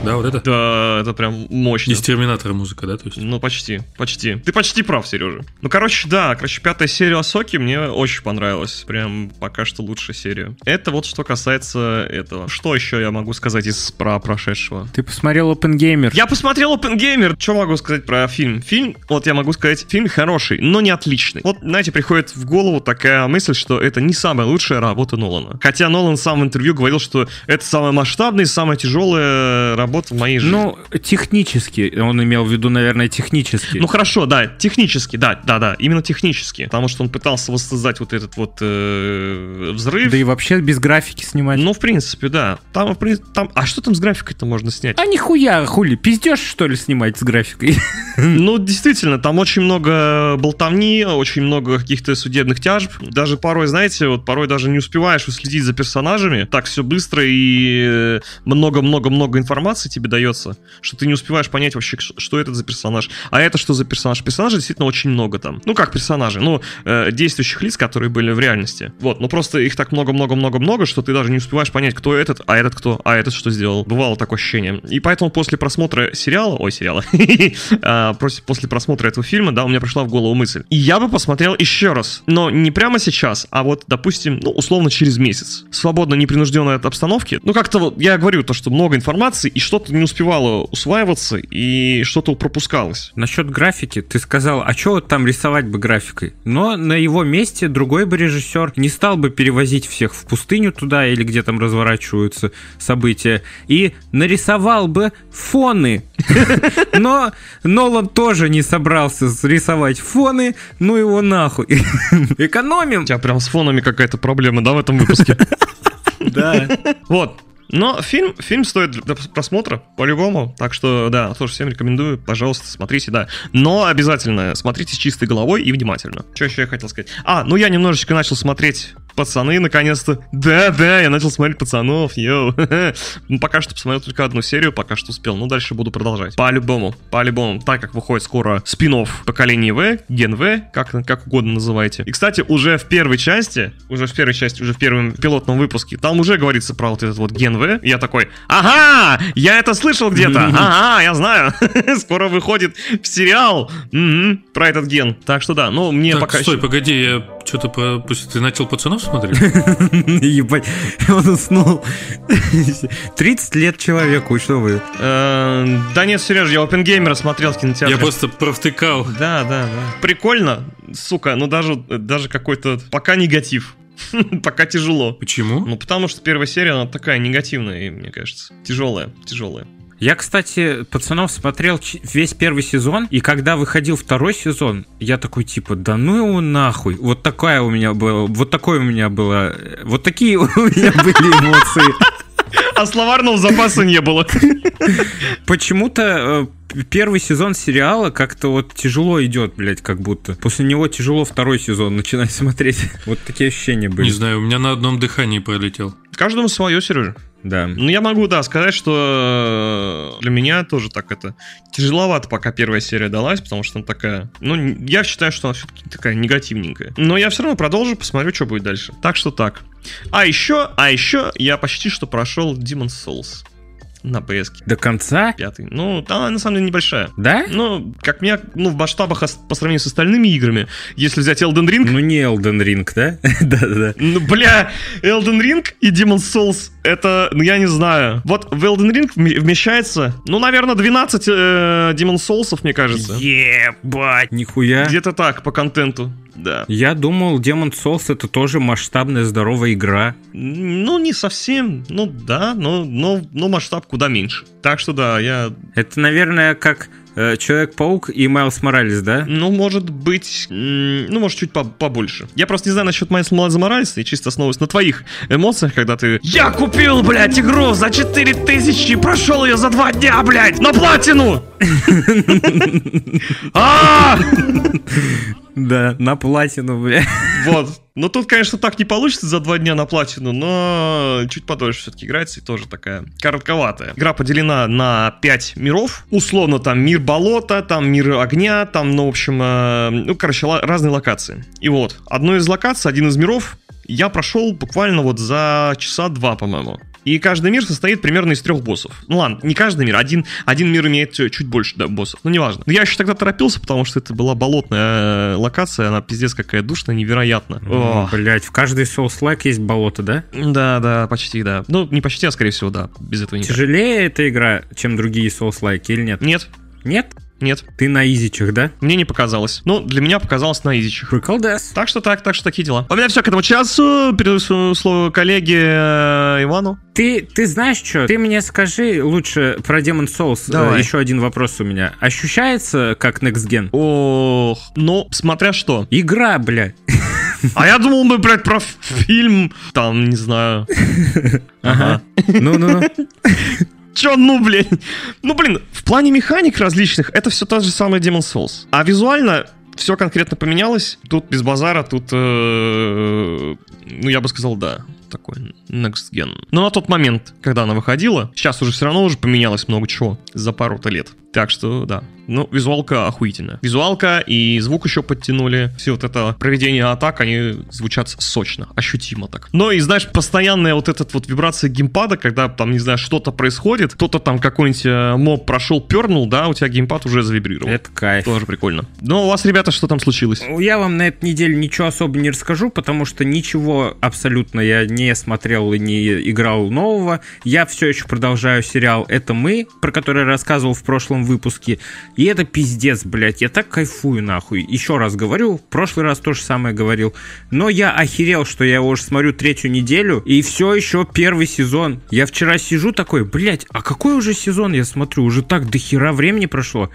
да, вот это? Да, это прям мощно. Из Терминатора музыка, да? То есть? Ну, почти, почти. Ты почти прав, Сережа. Ну, короче, да, короче, пятая серия Асоки мне очень понравилась. Прям пока что лучшая серия. Это вот что касается этого. Что еще я могу сказать из про прошедшего? Ты посмотрел Gamer? Я посмотрел Gamer. Что могу сказать про фильм? Фильм, вот я могу сказать, фильм хороший, но не отличный. Вот, знаете, приходит в голову такая мысль, что это не самая лучшая работа Нолана. Хотя Нолан сам в интервью говорил, что это самая масштабная и самая тяжелая работа работ в моей жизни. Ну, технически, он имел в виду, наверное, технически. Ну хорошо, да, технически, да, да, да, именно технически. Потому что он пытался воссоздать вот этот вот э, взрыв. Да и вообще без графики снимать. Ну, в принципе, да. Там, в принципе, там... А что там с графикой-то можно снять? А нихуя, хули, пиздешь, что ли, снимать с графикой? <laughs> Ну, действительно, там очень много болтовни, очень много каких-то судебных тяжб. Даже порой, знаете, вот порой даже не успеваешь уследить за персонажами. Так все быстро и много-много-много информации информации тебе дается, что ты не успеваешь понять вообще, что это за персонаж. А это что за персонаж? Персонажей действительно очень много там. Ну, как персонажи? Ну, э, действующих лиц, которые были в реальности. Вот, ну просто их так много-много-много-много, что ты даже не успеваешь понять, кто этот, а этот кто, а этот что сделал. Бывало такое ощущение. И поэтому после просмотра сериала, ой, сериала, <laughs> а, после просмотра этого фильма, да, у меня пришла в голову мысль. И я бы посмотрел еще раз. Но не прямо сейчас, а вот, допустим, ну, условно, через месяц. Свободно, непринужденно от обстановки. Ну, как-то вот, я говорю то, что много информации, и что-то не успевало усваиваться, и что-то пропускалось. Насчет графики, ты сказал, а что там рисовать бы графикой? Но на его месте другой бы режиссер не стал бы перевозить всех в пустыню туда, или где там разворачиваются события, и нарисовал бы фоны. <laughs> Но Нолан тоже не собрался рисовать фоны, ну его нахуй. <laughs> Экономим. У тебя прям с фонами какая-то проблема, да, в этом выпуске? <laughs> Да. Вот, но фильм, фильм стоит для просмотра, по-любому. Так что, да, тоже всем рекомендую. Пожалуйста, смотрите, да. Но обязательно смотрите с чистой головой и внимательно. Что еще я хотел сказать? А, ну я немножечко начал смотреть пацаны, наконец-то. Да-да, я начал смотреть пацанов, йоу. ну, <laughs> пока что посмотрел только одну серию, пока что успел. Ну, дальше буду продолжать. По-любому, по-любому. Так как выходит скоро спин поколение В, Ген В, как, как угодно называйте. И, кстати, уже в первой части, уже в первой части, уже в первом пилотном выпуске, там уже говорится про вот этот вот Ген В. Я такой, ага, я это слышал где-то, <laughs> ага, я знаю. <laughs> скоро выходит в сериал про этот ген. Так что да, ну мне так, пока стой, погоди, я что-то... Ты начал пацанов посмотрел? Ебать, <laughs> он уснул. <laughs> 30 лет человеку, что вы? Э, Да нет, Сереж, я Опенгеймера смотрел в кинотеатре. Я просто провтыкал. Да, да, да. Прикольно, сука, но даже, даже какой-то пока негатив. <laughs> Пока тяжело. Почему? Ну, потому что первая серия, она такая негативная, и, мне кажется. Тяжелая, тяжелая. Я, кстати, пацанов смотрел весь первый сезон, и когда выходил второй сезон, я такой типа, да ну его нахуй. Вот такая у меня была, вот такое у меня было, э, вот такие <laughs> у меня были эмоции. А словарного запаса не было. Почему-то э, первый сезон сериала как-то вот тяжело идет, блядь, как будто. После него тяжело второй сезон начинать <laughs> смотреть. Вот такие ощущения были. Не знаю, у меня на одном дыхании пролетел. Каждому свое, Сережа. Да. Ну, я могу, да, сказать, что э, для меня тоже так это тяжеловато, пока первая серия далась, потому что она такая... Ну, я считаю, что она все-таки такая негативненькая. Но я все равно продолжу, посмотрю, что будет дальше. Так что так. А еще, а еще я почти что прошел Demon's Souls на PS До конца? пятый. Ну, она на самом деле небольшая. Да? Ну, как мне, ну, в масштабах по сравнению с остальными играми, если взять Elden Ring, Ну не Elden Ring, да? <laughs> Да-да-да. ну, бля, Elden Ring и Demon's Souls, это, ну, я не знаю. Вот в Elden Ring вме- вмещается, ну, наверное, 12 э, Demon's Souls, мне кажется. Ебать, нихуя. Где-то так, по контенту, да. Я думал, Demon Souls это тоже масштабная здоровая игра. Ну, не совсем, ну, да, но, но, но масштаб куда меньше. Так что, да, я, Это, наверное, как э, Человек-паук и Майлз Моралес, да? ну, может быть, ну, может, чуть по- побольше. Я просто не знаю насчет Майлза Моралеса и чисто основываюсь на твоих эмоциях, когда ты... Я купил, блядь, игру за 4000 и прошел ее за два дня, блядь, на платину! <laughs> А! Да, на платину, бля. Вот. Ну, тут, конечно, так не получится за два дня на платину, но чуть подольше все-таки играется и тоже такая коротковатая. Игра поделена на пять миров. Условно, там мир болота, там мир огня, там, ну, в общем, э, ну, короче, разные локации. И вот, одну из локаций, один из миров я прошел буквально вот за часа два, по-моему. И каждый мир состоит примерно из трех боссов. Ну ладно, не каждый мир, один, один мир имеет чуть больше да, боссов, ну неважно. Но я еще тогда торопился, потому что это была болотная э, локация, она пиздец какая душная, невероятно. Ох. Блять, в каждой Souls-like есть болото, да? Да, да, почти, да. Ну, не почти, а скорее всего, да. Без этого никак. Тяжелее эта игра, чем другие Souls-like или нет? Нет, Нет? Нет, Ты на изичах, да? мне не показалось. Ну, для меня показалось на изичах. Приколдес. Так что так, так что такие дела. У меня все к этому часу. Передаю слово коллеге э, Ивану. Ты, ты знаешь что? Ты мне скажи лучше про Demon Souls. Давай. Э, Еще один вопрос у меня. Ощущается как Next Gen? Ох, ну, смотря что. Игра, бля. А я думал, мы, блядь, про фильм, там, не знаю. <laughs> Ага. Ну-ну-ну. Чё, ну, блин? Ну, блин, в плане механик различных, это все та же самая Demon Souls. А визуально все конкретно поменялось. Тут без базара, тут, э, ну, я бы сказал, да, такой next gen. Но на тот момент, когда она выходила, сейчас уже все равно уже поменялось много чего за пару-то лет. Так что, да. Ну, визуалка охуительная. Визуалка и звук еще подтянули. Все вот это проведение атак, они звучат сочно, ощутимо так. Но и, знаешь, постоянная вот эта вот вибрация геймпада, когда там, не знаю, что-то происходит, кто-то там какой-нибудь э, моб прошел, пернул, да, у тебя геймпад уже завибрировал. Это кайф. Тоже прикольно. Но у вас, ребята, что там случилось? Я вам на этой неделе ничего особо не расскажу, потому что ничего абсолютно я не смотрел и не играл нового. Я все еще продолжаю сериал «Это мы», про который я рассказывал в прошлом выпуске. И это пиздец, блядь. Я так кайфую, нахуй. Еще раз говорю, в прошлый раз то же самое говорил. Но я охерел, что я его уже смотрю третью неделю, и все еще первый сезон. Я вчера сижу такой, блядь, а какой уже сезон я смотрю? Уже так до хера времени прошло.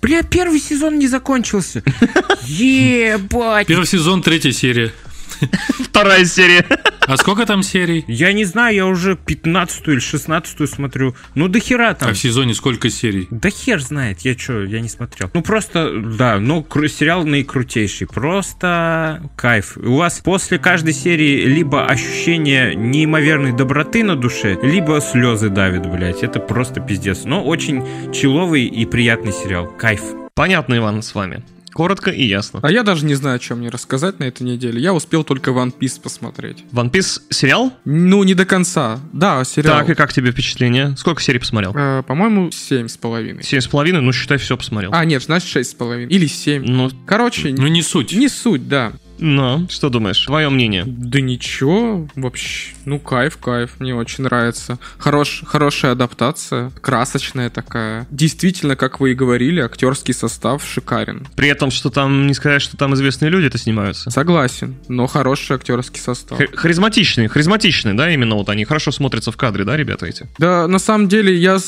Бля, первый сезон не закончился. <laughs> Ебать. Первый сезон, третья серия. <laughs> Вторая серия. А сколько там серий? Я не знаю, я уже 15 или 16 смотрю. Ну, до хера А там. в сезоне сколько серий? Да хер знает, я чё, я не смотрел. Ну просто, да, ну кру- сериал наикрутейший, просто кайф. У вас после каждой серии либо ощущение неимоверной доброты на душе, либо слезы давят, блядь. Это просто пиздец. Но очень человый и приятный сериал. Кайф. Понятно, Иван, с вами. Коротко и ясно. А я даже не знаю, что мне рассказать на этой неделе. Я успел только One Piece посмотреть. One Piece сериал? Ну, не до конца. Да, сериал. Так, и как тебе впечатление? Сколько серий посмотрел? Э, по-моему, семь с половиной. Семь с половиной, ну считай, все посмотрел. А, нет, значит, шесть с половиной. Или семь. Ну, Короче, Ну не суть. не суть, да. Ну, что думаешь? Твое мнение? Да ничего, вообще, ну кайф, кайф, мне очень нравится. Хорош, хорошая адаптация, красочная такая. Действительно, как вы и говорили, актерский состав шикарен. При этом, что там, не сказать, что там известные люди это снимаются. Согласен, но хороший актерский состав. Х- харизматичные, харизматичные, да, именно вот они хорошо смотрятся в кадре, да, ребята эти? Да, на самом деле я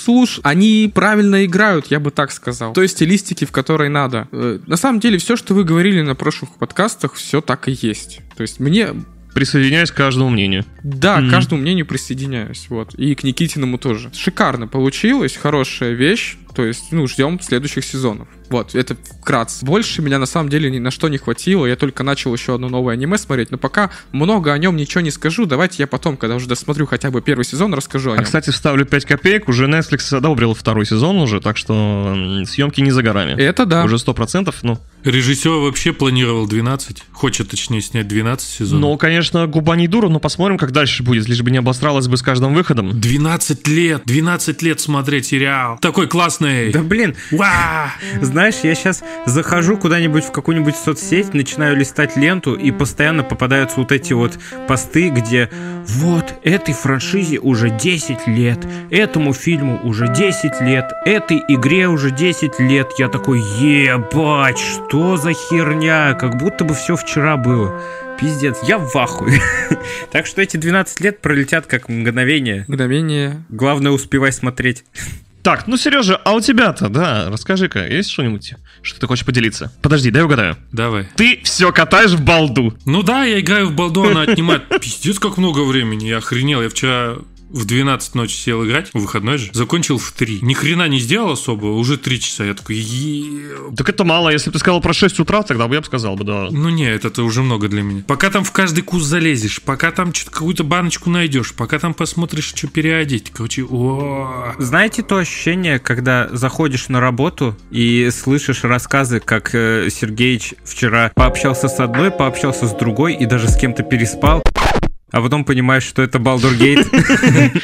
слуш, они правильно играют, я бы так сказал. То есть стилистики, в которой надо. Э, На самом деле, все, что вы говорили на прошлых подкастах, все так и есть. То есть мне Присоединяюсь к каждому мнению. Да, Мгм. к каждому мнению присоединяюсь. Вот. И к Никитиному тоже. Шикарно получилось, хорошая вещь. То есть, ну, ждем следующих сезонов. Вот, это вкратце. Больше меня на самом деле ни на что не хватило. Я только начал еще одно новое аниме смотреть, но пока много о нем ничего не скажу. Давайте я потом, когда уже досмотрю хотя бы первый сезон, расскажу о А, нем. кстати, вставлю 5 копеек, уже Netflix одобрил второй сезон уже, так что съемки не за горами. Это да. Уже 100%, ну. Режиссер вообще планировал 12, хочет точнее снять 12 сезонов. Ну, конечно, губа не дура, но посмотрим, как дальше будет, лишь бы не обостралась бы с каждым выходом. 12 лет, 12 лет смотреть сериал. Такой классный. Да блин, знаешь, я сейчас захожу куда-нибудь в какую-нибудь соцсеть, начинаю листать ленту, и постоянно попадаются вот эти вот посты, где вот этой франшизе уже 10 лет, этому фильму уже 10 лет, этой игре уже 10 лет. Я такой, ебать, что за херня? Как будто бы все вчера было. Пиздец, я в ахуе. <laughs> Так что эти 12 лет пролетят как мгновение. Мгновение. Главное, успевай смотреть. Так, ну, Сережа, а у тебя-то, да, расскажи-ка, есть что-нибудь, что ты хочешь поделиться? Подожди, дай угадаю. Давай. Ты все катаешь в балду. Ну да, я играю в балду, она отнимает <laughs> пиздец как много времени. Я охренел, я вчера в 12 ночи сел играть, в выходной же, закончил в 3. Ни хрена не сделал особо, уже 3 часа. Я такой, «Е-». Так это мало, если бы ты сказал про 6 утра, тогда бы я бы сказал бы, да. ну не, это уже много для меня. Пока там в каждый куст залезешь, пока там что-то какую-то баночку найдешь, пока там посмотришь, что переодеть. Короче, о Знаете то ощущение, когда заходишь на работу и слышишь рассказы, как э, Сергеич вчера пообщался с одной, пообщался с другой и даже с кем-то переспал, а потом понимаешь, что это Балдургейт. <laughs>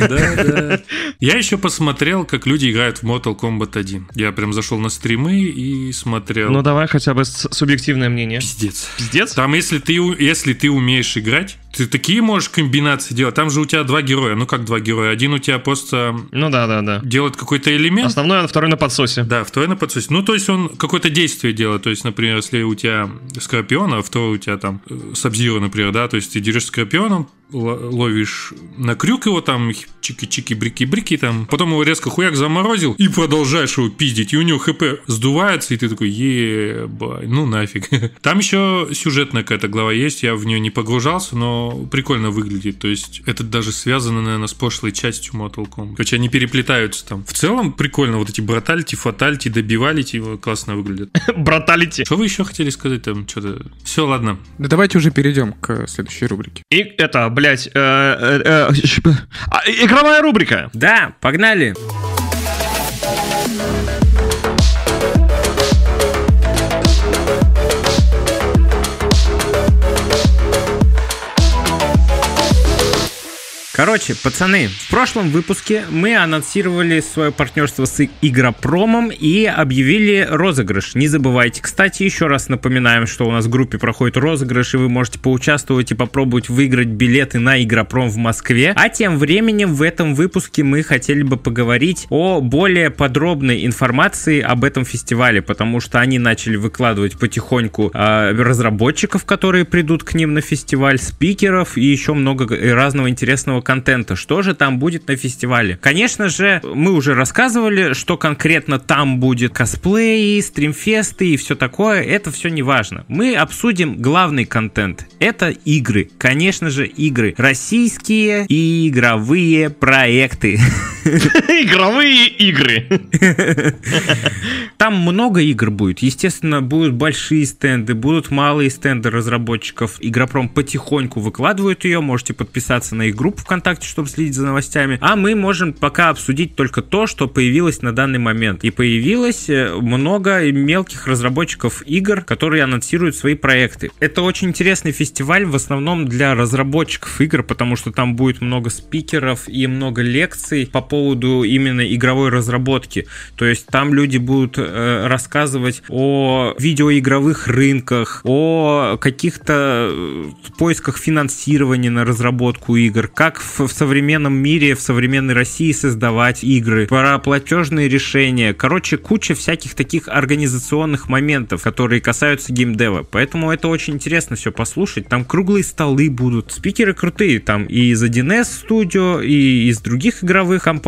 Да, да. Я еще посмотрел, как люди играют в Mortal Kombat 1. Я прям зашел на стримы и смотрел. Ну, давай хотя бы субъективное мнение. Пиздец. Пиздец? Там, если ты, если ты умеешь играть, ты такие можешь комбинации делать. Там же у тебя два героя. Ну как два героя? Один у тебя просто Ну да, да, да. делает какой-то элемент. Основной, а второй на подсосе. Да, второй на подсосе. Ну, то есть он какое-то действие делает. То есть, например, если у тебя Скорпион, а второй у тебя там Сабзиро, например, да, то есть ты держишь Скорпионом, ло- ловишь на крюк его там, чики-чики, брики-брики там, потом его резко хуяк заморозил и продолжаешь его пиздить, и у него хп сдувается, и ты такой, ебай, ну нафиг. <laughs> Там еще сюжетная какая-то глава есть, я в нее не погружался, но прикольно выглядит, то есть это даже связано, наверное, с прошлой частью Mortal Kombat. Короче, они переплетаются там. В целом прикольно, вот эти браталити, фаталити, добивалити, классно выглядят. <laughs> Браталити. Что вы еще хотели сказать там, что-то? Все, ладно. Да давайте уже перейдем к следующей рубрике. И это, блядь, э, э, э, игровая рубрика. Да, погнали. Короче, пацаны, в прошлом выпуске мы анонсировали свое партнерство с Игропромом и объявили розыгрыш. Не забывайте. Кстати, еще раз напоминаем, что у нас в группе проходит розыгрыш, и вы можете поучаствовать и попробовать выиграть билеты на Игропром в Москве. А тем временем в этом выпуске мы хотели бы поговорить о более подробной информации об этом фестивале, потому что они начали выкладывать потихоньку а, разработчиков, которые придут к ним на фестиваль, спикеров и еще много разного интересного контента. Что же там будет на фестивале? Конечно же, мы уже рассказывали, что конкретно там будет косплеи, стримфесты и все такое. Это все не важно. Мы обсудим главный контент. Это игры. Конечно же, игры. Российские и игровые проекты. <laughs> <laughs> Игровые игры. Там много игр будет. Естественно, будут большие стенды, будут малые стенды разработчиков. Игропром потихоньку выкладывают ее. Можете подписаться на их группу ВКонтакте, чтобы следить за новостями. А мы можем пока обсудить только то, что появилось на данный момент. И появилось э, много мелких разработчиков игр, которые анонсируют свои проекты. Это очень интересный фестиваль, в основном для разработчиков игр, потому что там будет много спикеров и много лекций по поводу именно игровой разработки. То есть там люди будут э, рассказывать о видеоигровых рынках, о каких-то э, поисках финансирования на разработку игр, как в, в современном мире, в современной России создавать игры, про платежные решения. Короче, куча всяких таких организационных моментов, которые касаются геймдева. Поэтому это очень интересно все послушать. Там круглые столы будут, спикеры крутые, там и из 1С Studio, и из других игровых компаний.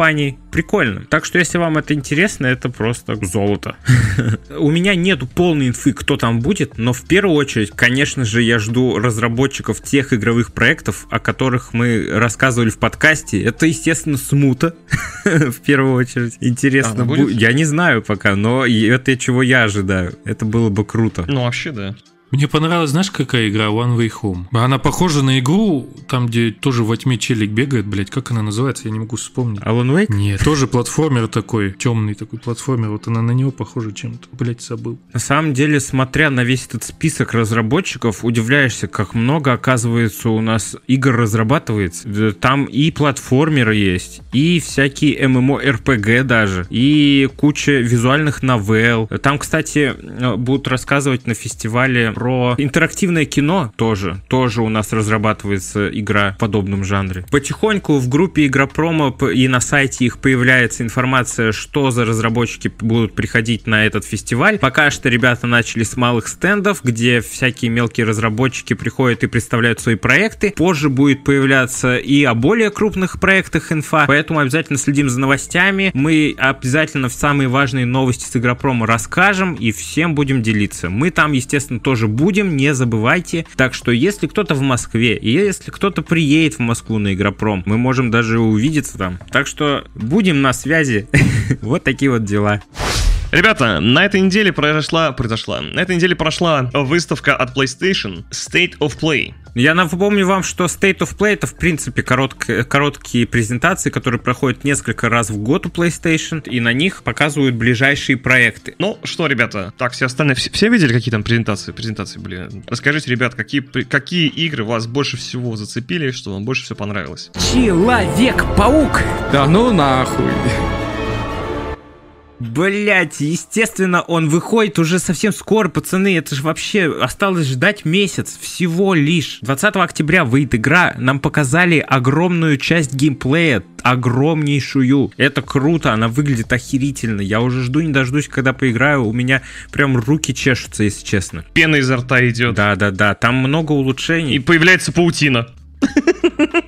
Прикольно. Так что, если вам это интересно, это просто золото. <laughs> У меня нету полной инфы, кто там будет, но в первую очередь, конечно же, я жду разработчиков тех игровых проектов, о которых мы рассказывали в подкасте. Это, естественно, смута, <laughs> в первую очередь. Интересно, будет? бу- я не знаю пока, но это чего я ожидаю. Это было бы круто. Ну, вообще, да. Мне понравилась, знаешь, какая игра One Way Home? Она похожа на игру, там, где тоже во тьме челик бегает, блядь, как она называется, я не могу вспомнить. Alan Wake? Нет, тоже платформер такой, темный такой платформер, вот она на него похожа чем-то, блядь, забыл. На самом деле, смотря на весь этот список разработчиков, удивляешься, как много, оказывается, у нас игр разрабатывается. Да Там и платформеры есть, и всякие MMORPG даже, и куча визуальных новелл. Там, кстати, э, будут рассказывать на фестивале про интерактивное кино тоже. Тоже у нас разрабатывается игра в подобном жанре. Потихоньку в группе Игропрома и на сайте их появляется информация, что за разработчики будут приходить на этот фестиваль. Пока что ребята начали с малых стендов, где всякие мелкие разработчики приходят и представляют свои проекты. Позже будет появляться и о более крупных проектах инфа, поэтому обязательно следим за новостями. Мы обязательно в самые важные новости с Игропрома расскажем и всем будем делиться. Мы там, естественно, тоже будем, не забывайте. Так что, если кто-то в Москве, и если кто-то приедет в Москву на Игропром, мы можем даже увидеться там. Так что будем на связи. <laughs> Вот такие вот дела. Ребята, на этой неделе произошла, произошла, на этой неделе прошла выставка от PlayStation State of Play. Я напомню вам, что State of Play это в принципе коротк- короткие презентации, которые проходят несколько раз в год у PlayStation, и на них показывают ближайшие проекты. Ну что, ребята, так, все остальные, все, все видели, какие там презентации? Презентации были. Расскажите, ребят, какие, какие игры вас больше всего зацепили, что вам больше всего понравилось? Человек-паук! Да ну нахуй. Блять, естественно, он выходит уже совсем скоро, пацаны. Это же вообще осталось ждать месяц. Всего лишь. 20 октября выйдет игра. Нам показали огромную часть геймплея. Огромнейшую. Это круто, она выглядит охерительно. Я уже жду, не дождусь, когда поиграю. У меня прям руки чешутся, если честно. Пена изо рта идет. Да-да-да, там много улучшений. И появляется паутина.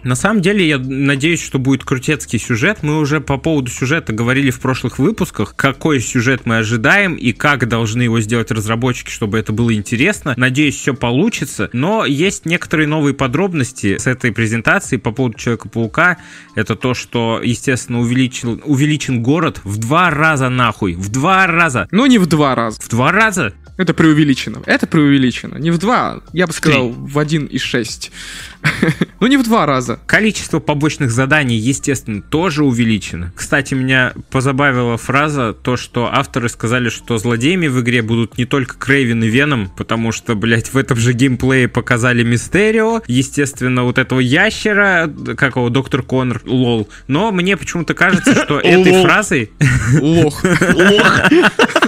На самом деле, я надеюсь, что будет крутецкий сюжет. Мы уже по поводу сюжета говорили в прошлых выпусках, какой сюжет мы ожидаем и как должны его сделать разработчики, чтобы это было интересно. Надеюсь, все получится. Но есть некоторые новые подробности с этой презентации по поводу Человека-паука. Это то, что, естественно, увеличил, увеличен город в два раза нахуй. В два раза. Ну, не в два раза. В два раза? Это преувеличено. Это преувеличено. Не в два, я бы сказал, в один и шесть. <laughs> Ну, не в два раза. Количество побочных заданий, естественно, тоже увеличено. Кстати, меня позабавила фраза, то, что авторы сказали, что злодеями в игре будут не только Крейвен и Веном, потому что, блядь, в этом же геймплее показали Мистерио, естественно, вот этого ящера, как его, Доктор Коннор, лол. Но мне почему-то кажется, что <laughs> этой фразой... Лох. <laughs>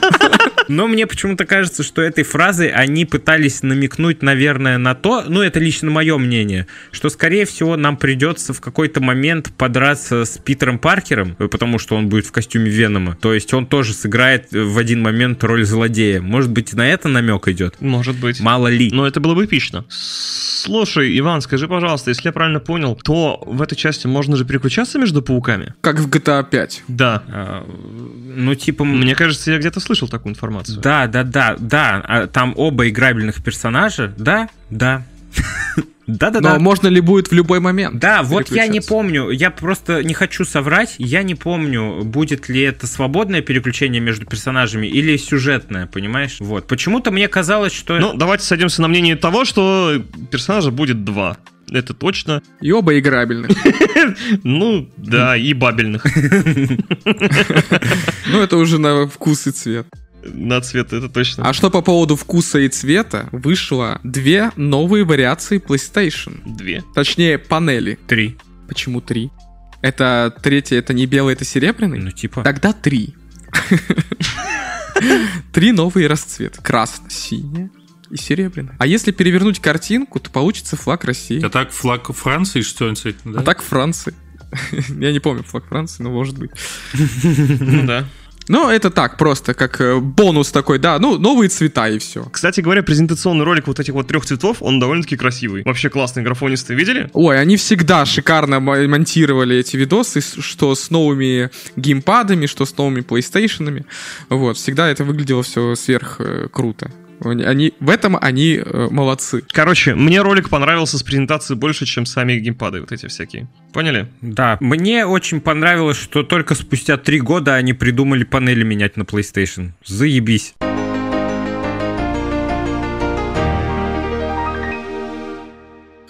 Но мне почему-то кажется, что этой фразой они пытались намекнуть, наверное, на то, ну это лично мое мнение, что скорее всего нам придется в какой-то момент подраться с Питером Паркером, потому что он будет в костюме Венома. То есть он тоже сыграет в один момент роль злодея. Может быть, на это намек идет? Может быть. Мало ли. Но это было бы эпично. Слушай, Иван, скажи, пожалуйста, если я правильно понял, то в этой части можно же переключаться между пауками? Как в GTA 5. Да. А, Ну, типа... Мне кажется, я где-то слышал такую информацию. Да, да, да, да. А Там оба играбельных персонажа. Да, да. <laughs> Да-да-да. Но можно ли будет в любой момент? Да, вот я не помню, я просто не хочу соврать, я не помню, будет ли это свободное переключение между персонажами или сюжетное, понимаешь? Вот. Почему-то мне казалось, что... Ну, давайте сойдемся на мнении того, что персонажа будет два. Это точно. И оба играбельных. <laughs> Ну, да, и бабельных. <laughs> Ну, это уже на вкус и цвет. На цвет, это точно. А что по поводу вкуса и цвета? Вышло две новые вариации PlayStation. Две. Точнее, панели. Три. Почему три? Это третье, это не белый, это серебряный? Ну, типа. Тогда три. <laughs> Три новые расцвета. Красный, синий и серебряный. А если перевернуть картинку, то получится флаг России. А так флаг Франции, что ли, да? А так Франции. <laughs> Я не помню флаг Франции, но может быть. <laughs> Ну да. Ну, это так, просто как э, бонус такой, да, ну, новые цвета и все. Кстати говоря, презентационный ролик вот этих вот трех цветов, он довольно-таки красивый. Вообще классный графонисты видели? Ой, они всегда шикарно мо- монтировали эти видосы, что с новыми геймпадами, что с новыми PlayStation'ами. Вот, всегда это выглядело все сверх э, круто. Они, в этом они э, молодцы. Короче, мне ролик понравился с презентацией больше, чем сами геймпады вот эти всякие. Поняли? Да, мне очень понравилось, что только спустя три года они придумали панели менять на PlayStation. Заебись.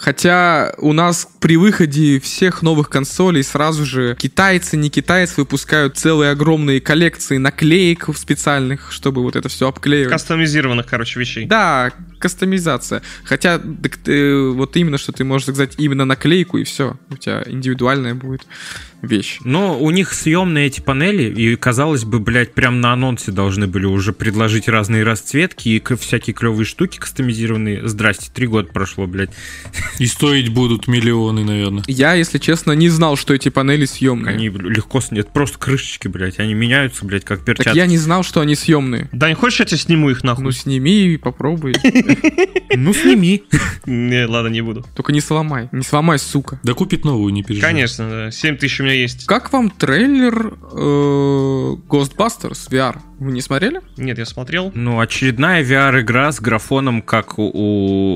Хотя у нас при выходе всех новых консолей сразу же китайцы, не китайцы выпускают целые огромные коллекции наклеек специальных, чтобы вот это все обклеивать. Кастомизированных, короче, вещей. Да, кастомизация. Хотя так, э, вот именно, что ты можешь заказать именно наклейку и все. У тебя индивидуальная будет вещь. Но у них съемные эти панели, и казалось бы, блядь, прям на анонсе должны были уже предложить разные расцветки и всякие клевые штуки кастомизированные. Здрасте, три года прошло, блядь. И стоить будут миллионы, наверное. Я, если честно, не знал, что эти панели съемные. Они легко снят, просто крышечки, блядь, они меняются, блядь, как перчатки. Так я не знал, что они съемные. Дань, хочешь, я тебе сниму их Ну, нахуй? сними и попробуй. <laughs> Ну, сними. Не, ладно, не буду. Только не сломай. Не сломай, сука. Да купит новую, не переживай. Конечно, да. 7 тысяч меня есть. Как вам трейлер э, Ghostbusters VR? Вы не смотрели? Нет, я смотрел. Ну, очередная VR-игра с графоном, как у,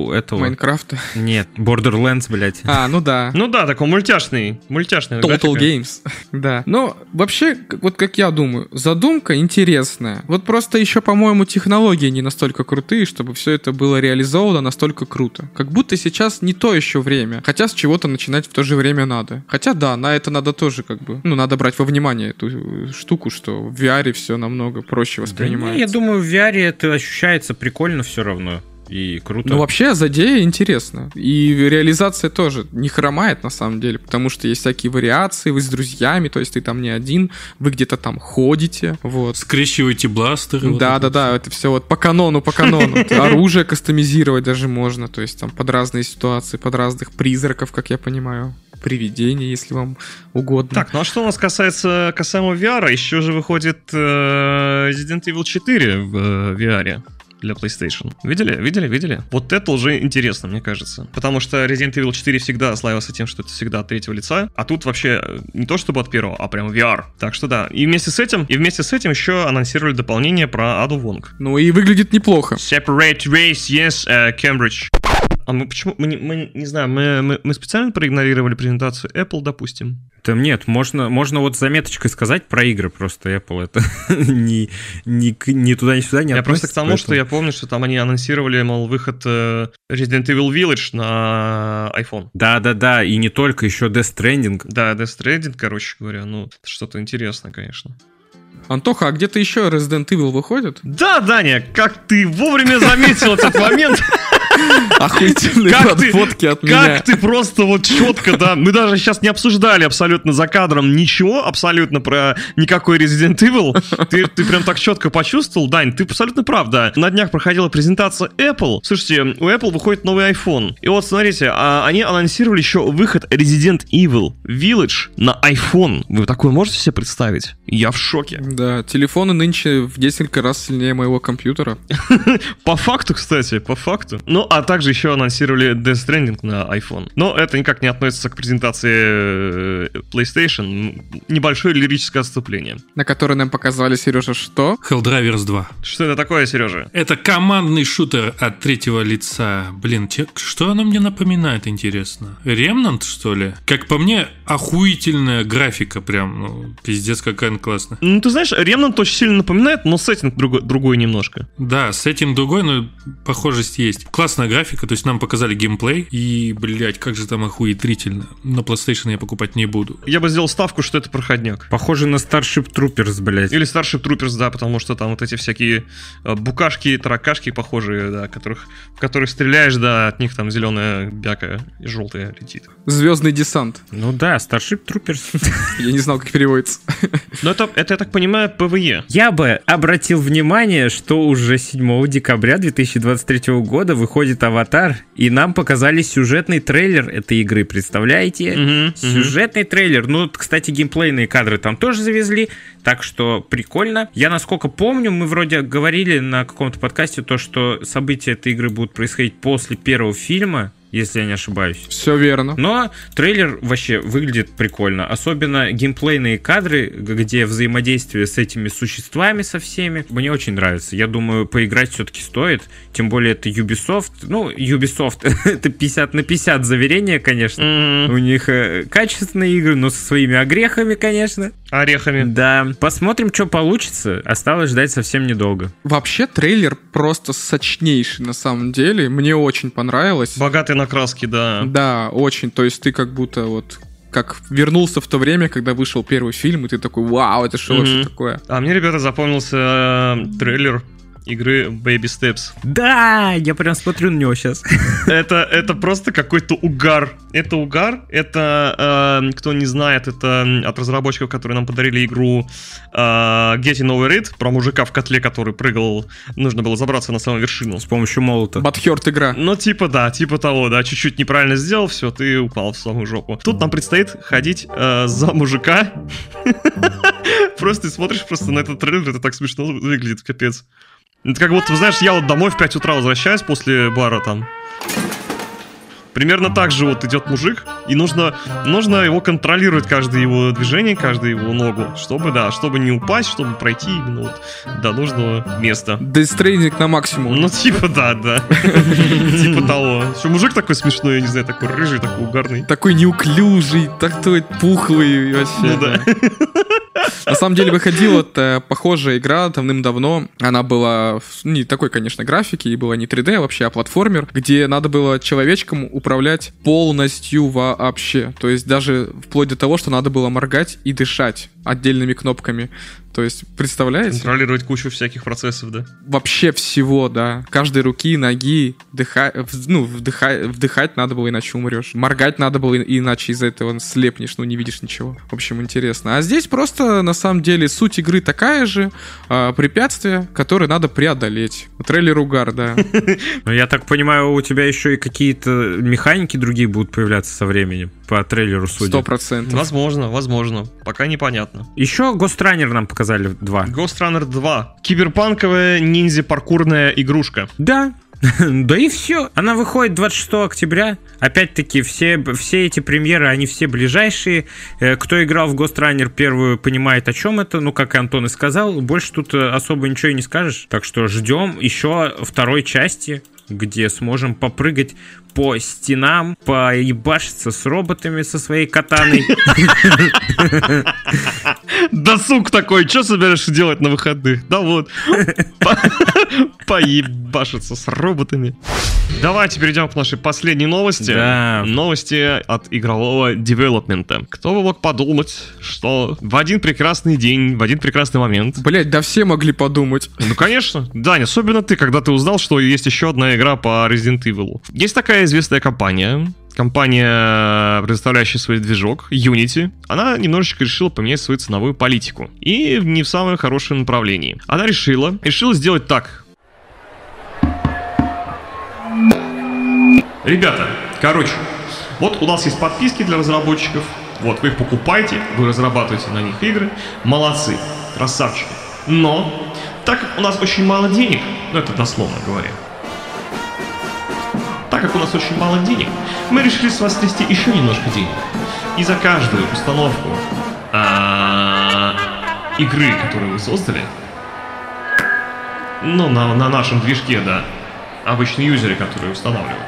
у этого... Майнкрафта. Нет, Borderlands, блядь. А, ну да. Ну да, такой мультяшный. Мультяшный. Total графика. Games. <laughs> да. Но вообще, вот как я думаю, задумка интересная. Вот просто еще, по-моему, технологии не настолько крутые, чтобы все это было реализовано настолько круто. Как будто сейчас не то еще время. Хотя с чего-то начинать в то же время надо. Хотя да, на это надо тоже как бы, ну, надо брать во внимание эту э, штуку, что в VR все намного проще Да не, воспринимается. я думаю, в VR это ощущается прикольно все равно. И круто. Ну, вообще, задея интересно. И реализация тоже не хромает, на самом деле, потому что есть всякие вариации, вы с друзьями, то есть ты там не один, вы где-то там ходите, вот. Скрещивайте бластеры. вот Да, это да, да, это все вот по канону, по канону. <laughs> Оружие кастомизировать даже можно, то есть там под разные ситуации, под разных призраков, как я понимаю. Привидения, если вам угодно. Так, ну а что у нас касается касаемо VR, еще же выходит э, Resident Evil 4 в э, VR для PlayStation. Видели? Видели? Видели? Вот это уже интересно, мне кажется. Потому что Resident Evil 4 всегда славился тем, что это всегда от третьего лица, а тут вообще э, не то чтобы от первого, а прям VR. Так что да. И вместе с этим, и вместе с этим еще анонсировали дополнение про Аду Вонг. Ну и выглядит неплохо. Separate Race, yes, э, Cambridge. А мы почему, мы, не- мы не знаю, мы, мы, мы специально проигнорировали презентацию Apple, допустим. Там нет, можно, можно вот заметочкой сказать про игры, просто Apple это <laughs> ни, ни, ни туда, ни сюда не Я просто к тому, что поэтому- я помню, что там они анонсировали, мол, выход э, Resident Evil Village на iPhone. Да-да-да, и не только, еще Death Stranding. Да, Death Stranding, короче говоря, ну, это что-то интересное, конечно. Антоха, а где-то еще Resident Evil выходит? Да, Даня, как ты вовремя заметил этот момент, <laughs> Охуительные Как ты- подводки от меня. как ты просто вот четко, да, мы даже сейчас не обсуждали абсолютно за кадром ничего абсолютно про никакой Resident Evil, ты, ты прям так четко почувствовал, Дань, ты абсолютно прав, да. На днях проходила презентация Apple, слушайте, у Apple выходит новый iPhone, и вот смотрите, а, они анонсировали еще выход Resident Evil Village на iPhone, вы такое можете себе представить? Я в шоке. Да, телефоны нынче в несколько раз сильнее моего компьютера. <laughs> По факту, кстати, по факту. Ну, а также еще анонсировали Death Stranding на iPhone. Но это никак не относится к презентации э, PlayStation. Небольшое лирическое отступление. На который нам показали, Сережа, что? Helldivers 2. Что это такое, Сережа? Это командный шутер от третьего лица. Блин, что оно мне напоминает, интересно? Ремнант, что ли? Как по мне, охуительная графика прям. Ну, пиздец, какая она классная. Ну, ты знаешь, Remnant очень сильно напоминает, но сеттинг другой, другой немножко. Да, с этим другой, но похожесть есть. Классная графика, то есть нам показали геймплей, и, блядь, как же там охуительно. На PlayStation я покупать не буду. я бы сделал ставку, что это проходняк. Похоже на Starship Troopers, блядь. Или Starship Troopers, да, потому что там вот эти всякие э, букашки, таракашки похожие, да, которых, в которых стреляешь, да, от них там зеленая бяка и желтая летит. Звездный десант. Ну да, Starship Troopers. <laughs> Я не знал, как переводится. Но это, это, я так понимаю, PvE. Я бы обратил внимание, что уже 7 декабря 2023 года выходит «Аватар», и нам показали сюжетный трейлер этой игры, представляете? Мгм, Сюжетный трейлер. Ну, кстати, геймплейные кадры там тоже завезли, так что прикольно. Я, насколько помню, мы вроде говорили на каком-то подкасте то, что события этой игры будут происходить после первого фильма, если я не ошибаюсь. Все верно. Но трейлер вообще выглядит прикольно. Особенно геймплейные кадры, где взаимодействие с этими существами со всеми. Мне очень нравится. Я думаю, поиграть все-таки стоит. Тем более это Ubisoft. Ну, Ubisoft <laughs> это 50 на 50 заверение, конечно. Мгм. У них э, качественные игры, но со своими огрехами, конечно. Орехами. Да. Посмотрим, что получится. Осталось ждать совсем недолго. Вообще трейлер просто сочнейший на самом деле. Мне очень понравилось. Богатые на краски, да. Да, очень. То есть ты как будто вот как вернулся в то время, когда вышел первый фильм, и ты такой, вау, это что вообще Мгм. такое? А мне, ребята, запомнился э, трейлер игры Baby Steps. Да, я прям смотрю на него сейчас. <laughs> Это, это просто какой-то угар. Это угар. Это, э, кто не знает, это от разработчиков, которые нам подарили игру э, Getting Over It, про мужика в котле, который прыгал, нужно было забраться на самую вершину. С помощью молота. Батхерт игра. Ну, типа, да, типа того, да, чуть-чуть неправильно сделал, все, ты упал в самую жопу. Тут нам предстоит ходить э, за мужика. <laughs> Просто ты смотришь просто на этот трейлер, это так смешно выглядит, капец. Это как будто, знаешь, я вот домой в 5 утра возвращаюсь после бара там. Примерно так же вот идет мужик, и нужно, нужно его контролировать, каждое его движение, каждую его ногу, чтобы, да, чтобы не упасть, чтобы пройти именно вот до нужного места. Stranding на максимум. Ну, типа, да, да. <laughs> Типа того. Еще мужик такой смешной, я не знаю, такой рыжий, такой угарный. Такой неуклюжий, такой пухлый вообще. Ну да. <laughs> На самом деле выходила э, похожая игра давным-давно. Она была не такой, конечно, графики, и была не 3D вообще, а платформер, где надо было человечком управлять полностью вообще. То есть даже вплоть до того, что надо было моргать и дышать отдельными кнопками. То есть, представляете? Контролировать кучу всяких процессов, да. Вообще всего, да. Каждой руки, ноги, дыха... ну, вдыха... вдыхать надо было, иначе умрешь. Моргать надо было, иначе из-за этого слепнешь, ну, не видишь ничего. В общем, интересно. А здесь просто, на самом деле, суть игры такая же. а, препятствия, которые надо преодолеть. Трейлер угар, да. <laughs> Ну, я так понимаю, у тебя еще и какие-то механики другие будут появляться со временем, по трейлеру судя. Сто процентов. Возможно, возможно. Пока непонятно. Еще Гостранер нам показали два. Ghost Runner 2. Киберпанковая ниндзя-паркурная игрушка. Да. <laughs> Да и все. Она выходит 26 октября. Опять-таки, все, все эти премьеры, они все ближайшие. Э, Кто играл в Ghost Runner первую, понимает, о чем это. Ну, как и Антон и сказал, больше тут э, особо ничего и не скажешь. Так что ждем еще второй части, где сможем попрыгать по стенам, поебашиться с роботами со своей катаной. Досуг такой, что собираешься делать на выходных? Да вот. По- Поебашиться с роботами. Давайте перейдем к нашей последней новости. Да. Новости от игрового девелопмента. Кто бы мог подумать, что в один прекрасный день, в один прекрасный момент Блять, да все могли подумать. Ну, конечно. Дань, особенно ты, когда ты узнал, что есть еще одна игра по Resident Evil. Есть такая известная компания, компания, предоставляющая свой движок, Unity, она немножечко решила поменять свою ценовую политику. И не в самое хорошее направлении. Она решила, решила сделать так. Ребята, короче, вот у нас есть подписки для разработчиков. Вот, вы их покупаете, вы разрабатываете на них игры. Молодцы, красавчики. Но, так как у нас очень мало денег, ну это дословно говоря, так как у нас очень мало денег, мы решили с вас стрясти еще немножко денег. И за каждую установку а, игры, которую вы создали, ну, на, на нашем движке, да, обычные юзеры, которые устанавливают,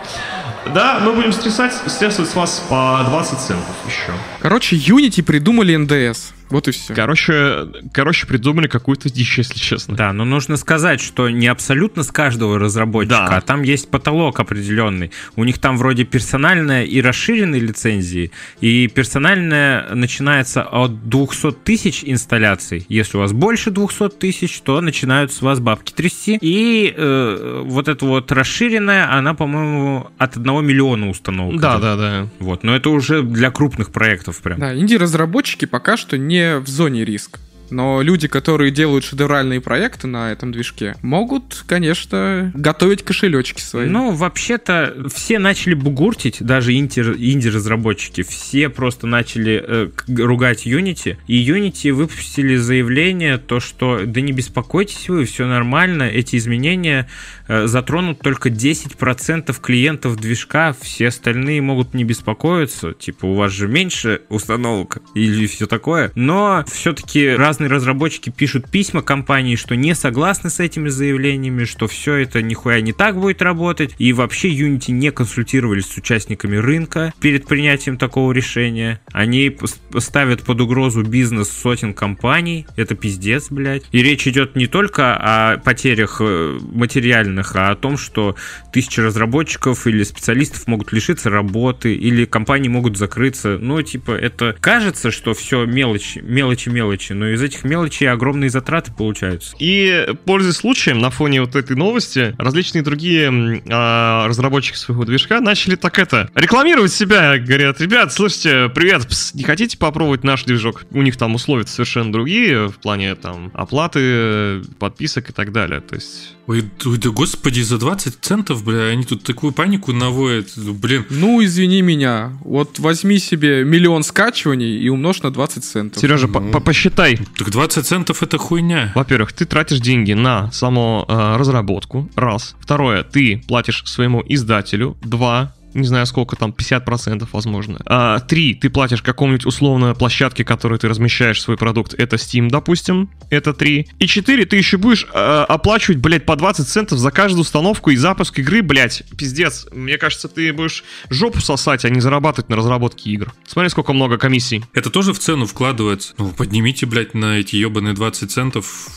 да, мы будем стрясать, стрясывать с вас по 20 центов еще. Короче, Unity придумали NDS. Вот и все. Короче, короче, придумали какую-то дичь, если честно. Да, но нужно сказать, что не абсолютно с каждого разработчика, Да. а там есть потолок определенный. У них там вроде персональная и расширенные лицензии, и персональная начинается от 200 тысяч инсталляций. Если у вас больше 200 тысяч, то начинают с вас бабки трясти. И э, вот эта вот расширенная, она, по-моему, от 1 миллиона установок. Да, да, да. Вот, но это уже для крупных проектов прям. Да, инди-разработчики пока что не в зоне риска. Но люди, которые делают шедевральные проекты на этом движке, могут, конечно, готовить кошелечки свои. Ну, вообще-то, все начали бугуртить, даже инди- инди-разработчики, все просто начали э, ругать Unity, и Unity выпустили заявление, то, что да не беспокойтесь вы, все нормально, эти изменения э, затронут только 10% клиентов движка, все остальные могут не беспокоиться, типа, у вас же меньше установок или все такое, но все-таки разные разработчики пишут письма компании, что не согласны с этими заявлениями, что все это нихуя не так будет работать, и вообще Unity не консультировались с участниками рынка перед принятием такого решения. Они ставят под угрозу бизнес сотен компаний, это пиздец, блядь. И речь идет не только о потерях э, материальных, а о том, что тысячи разработчиков или специалистов могут лишиться работы, или компании могут закрыться. Ну, типа, это кажется, что все мелочи, мелочи, мелочи, но из этих мелочей огромные затраты получаются. И, пользуясь случаем, на фоне вот этой новости, различные другие а, разработчики своего движка начали так это, рекламировать себя. Говорят, ребят, слушайте, привет, пс, не хотите попробовать наш движок? У них там условия совершенно другие в плане там оплаты, подписок и так далее. То есть... Ой, да господи, за 20 центов, бля, они тут такую панику наводят. Блин, Ну, извини меня. Вот возьми себе миллион скачиваний и умножь на 20 центов. Сережа, по- посчитай. так 20 центов это хуйня. Во-первых, ты тратишь деньги на саму э, разработку, раз. Второе, ты платишь своему издателю, два. Не знаю, сколько там, 50% возможно. А, три, ты платишь какому-нибудь условно площадке, которой ты размещаешь свой продукт. Это Steam, допустим. Это три. И четыре, ты еще будешь э, оплачивать, блядь, по 20 центов за каждую установку и запуск игры, блядь. Пиздец. Мне кажется, ты будешь жопу сосать, а не зарабатывать на разработке игр. Смотри, сколько много комиссий. Это тоже в цену вкладывается. Ну, поднимите, блядь, на эти ебаные 20 центов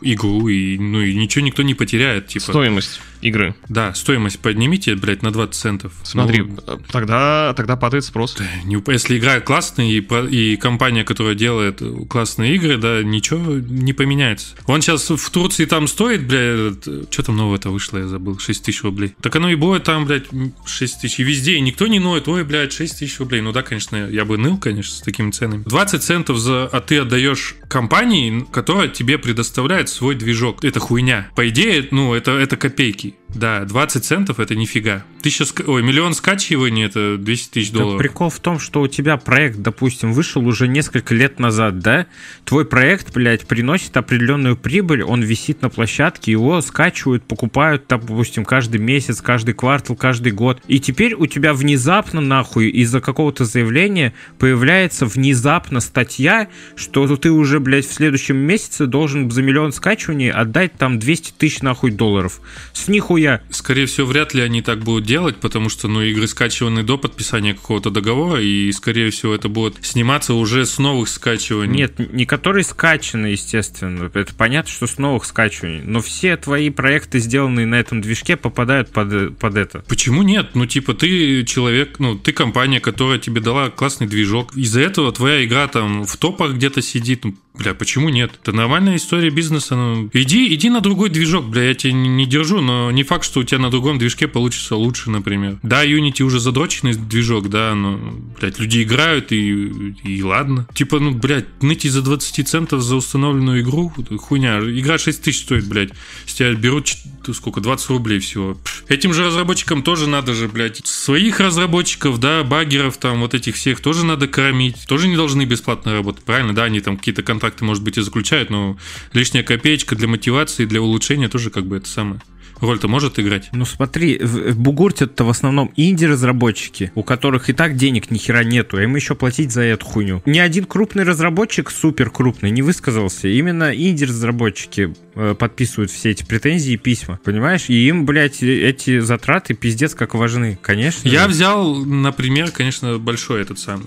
игру, и, ну, и ничего никто не потеряет, типа. Стоимость игры. Да, стоимость поднимите, блядь, на 20 центов. Смотри, Ну, э, тогда, тогда падает спрос. не- если игра классная и, и компания, которая делает классные игры, да, ничего не поменяется. Он сейчас в Турции там стоит, бля, что там новое-то вышло, я забыл, 6 тысяч рублей. Так оно и будет там, блядь, 6 тысяч. И везде, и никто не ноет, ой, блядь, 6 тысяч рублей. Ну да, конечно, я бы ныл, конечно, с такими ценами. 20 центов за, а ты отдаешь компании, которая тебе предоставляет свой движок. Это хуйня. По идее, ну, это, это копейки. Да, 20 центов это нифига. Тысяча, ой, миллион скачиваний это 200 тысяч Да долларов. прикол в том, что у тебя проект, допустим, вышел уже несколько лет назад, да? Твой проект, блядь, приносит определенную прибыль, он висит на площадке, его скачивают, покупают, допустим, каждый месяц, каждый квартал, каждый год. И теперь у тебя внезапно, нахуй, из-за какого-то заявления появляется внезапно статья, что ты уже, блядь, в следующем месяце должен за миллион скачиваний отдать там 200 тысяч, нахуй, долларов. С нихуя. Скорее всего, вряд ли они так будут делать, потому что, ну, игры скачиваны до подписания какого-то договора, и, скорее всего, это будет сниматься уже с новых скачиваний. Нет, не которые скачаны, естественно. Это понятно, что с новых скачиваний. Но все твои проекты, сделанные на этом движке, попадают под, под это. Почему нет? Ну, типа, ты человек, ну, ты компания, которая тебе дала классный движок. Из-за этого твоя игра там в топах где-то сидит. Ну, бля, почему нет? Это нормальная история бизнеса. Ну, иди, иди на другой движок, бля, я тебя не, держу, но не факт, что у тебя на другом движке получится лучше, например. Да, Unity уже задроченный движок, да, но, блядь, люди играют, и, и ладно. Типа, ну, блядь, ныть из-за 20 центов за установленную игру, хуйня. Игра 6 тысяч стоит, блядь. С тебя берут, ч- сколько, 20 рублей всего. Этим же разработчикам тоже надо же, блядь, своих разработчиков, да, багеров там, вот этих всех тоже надо кормить. Тоже не должны бесплатно работать, правильно? Да, они там какие-то контракты, может быть, и заключают, но лишняя копеечка для мотивации, для улучшения тоже как бы это самое. Роль-то может играть. Ну смотри, в- в бугуртят-то в основном инди-разработчики, у которых и так денег ни хера нету, а им еще платить за эту хуйню. Ни один крупный разработчик, супер крупный, не высказался. Именно инди-разработчики э, подписывают все эти претензии и письма, понимаешь? И им, блядь, эти затраты пиздец как важны, конечно. Я взял, например, конечно, большой этот самый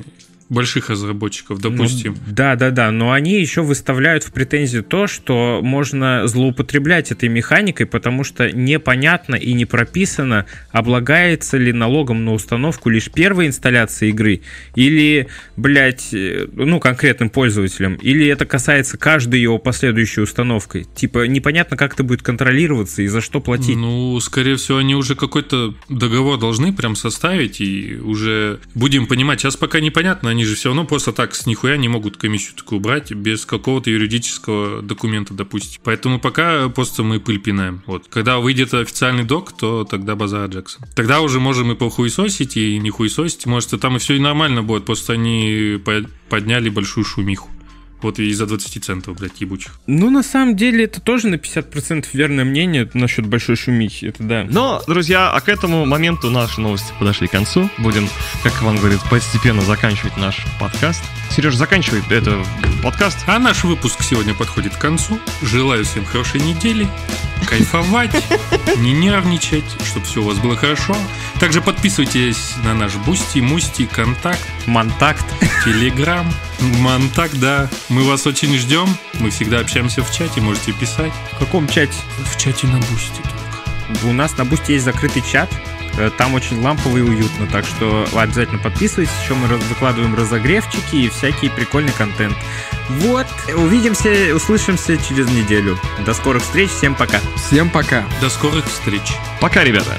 больших разработчиков, допустим. Ну, да, да, да, но они еще выставляют в претензию то, что можно злоупотреблять этой механикой, потому что непонятно и не прописано, облагается ли налогом на установку лишь первая инсталляция игры, или, блядь, э, ну, конкретным пользователям, или это касается каждой его последующей установкой. Типа, непонятно, как это будет контролироваться и за что платить. Ну, скорее всего, они уже какой-то договор должны прям составить, и уже будем понимать, сейчас пока непонятно, они же все равно просто так с нихуя не могут комиссию такую брать без какого-то юридического документа, допустим. Поэтому пока просто мы пыль пинаем. Вот. Когда выйдет официальный док, то тогда базар Джексон. Тогда уже можем и похуесосить, и не хуесосить. Может, и там и все и нормально будет, просто они подняли большую шумиху. Вот и из-за 20 центов, блядь, ебучих. Ну, на самом деле, это тоже на 50% верное мнение насчет большой шумихи, это да. Но, друзья, а к этому моменту наши новости подошли к концу. Будем, как Иван говорит, постепенно заканчивать наш подкаст. Сереж, заканчивай это подкаст. А наш выпуск сегодня подходит к концу. Желаю всем хорошей недели, кайфовать, <laughs> не нервничать, чтобы все у вас было хорошо. Также подписывайтесь на наш Boosty, Мусти, Контакт, Монтакт, Телеграм, Монтакт, да. Мы вас очень ждем. Мы всегда общаемся в чате, можете писать. В каком чате? В чате на Boosty только. У нас на Boosty есть закрытый чат. Э, Там очень лампово и уютно, так что обязательно подписывайтесь. Еще мы выкладываем разогревчики и всякий прикольный контент. Вот, увидимся, услышимся через неделю. До скорых встреч, всем пока. Всем пока. До скорых встреч. Пока, ребята.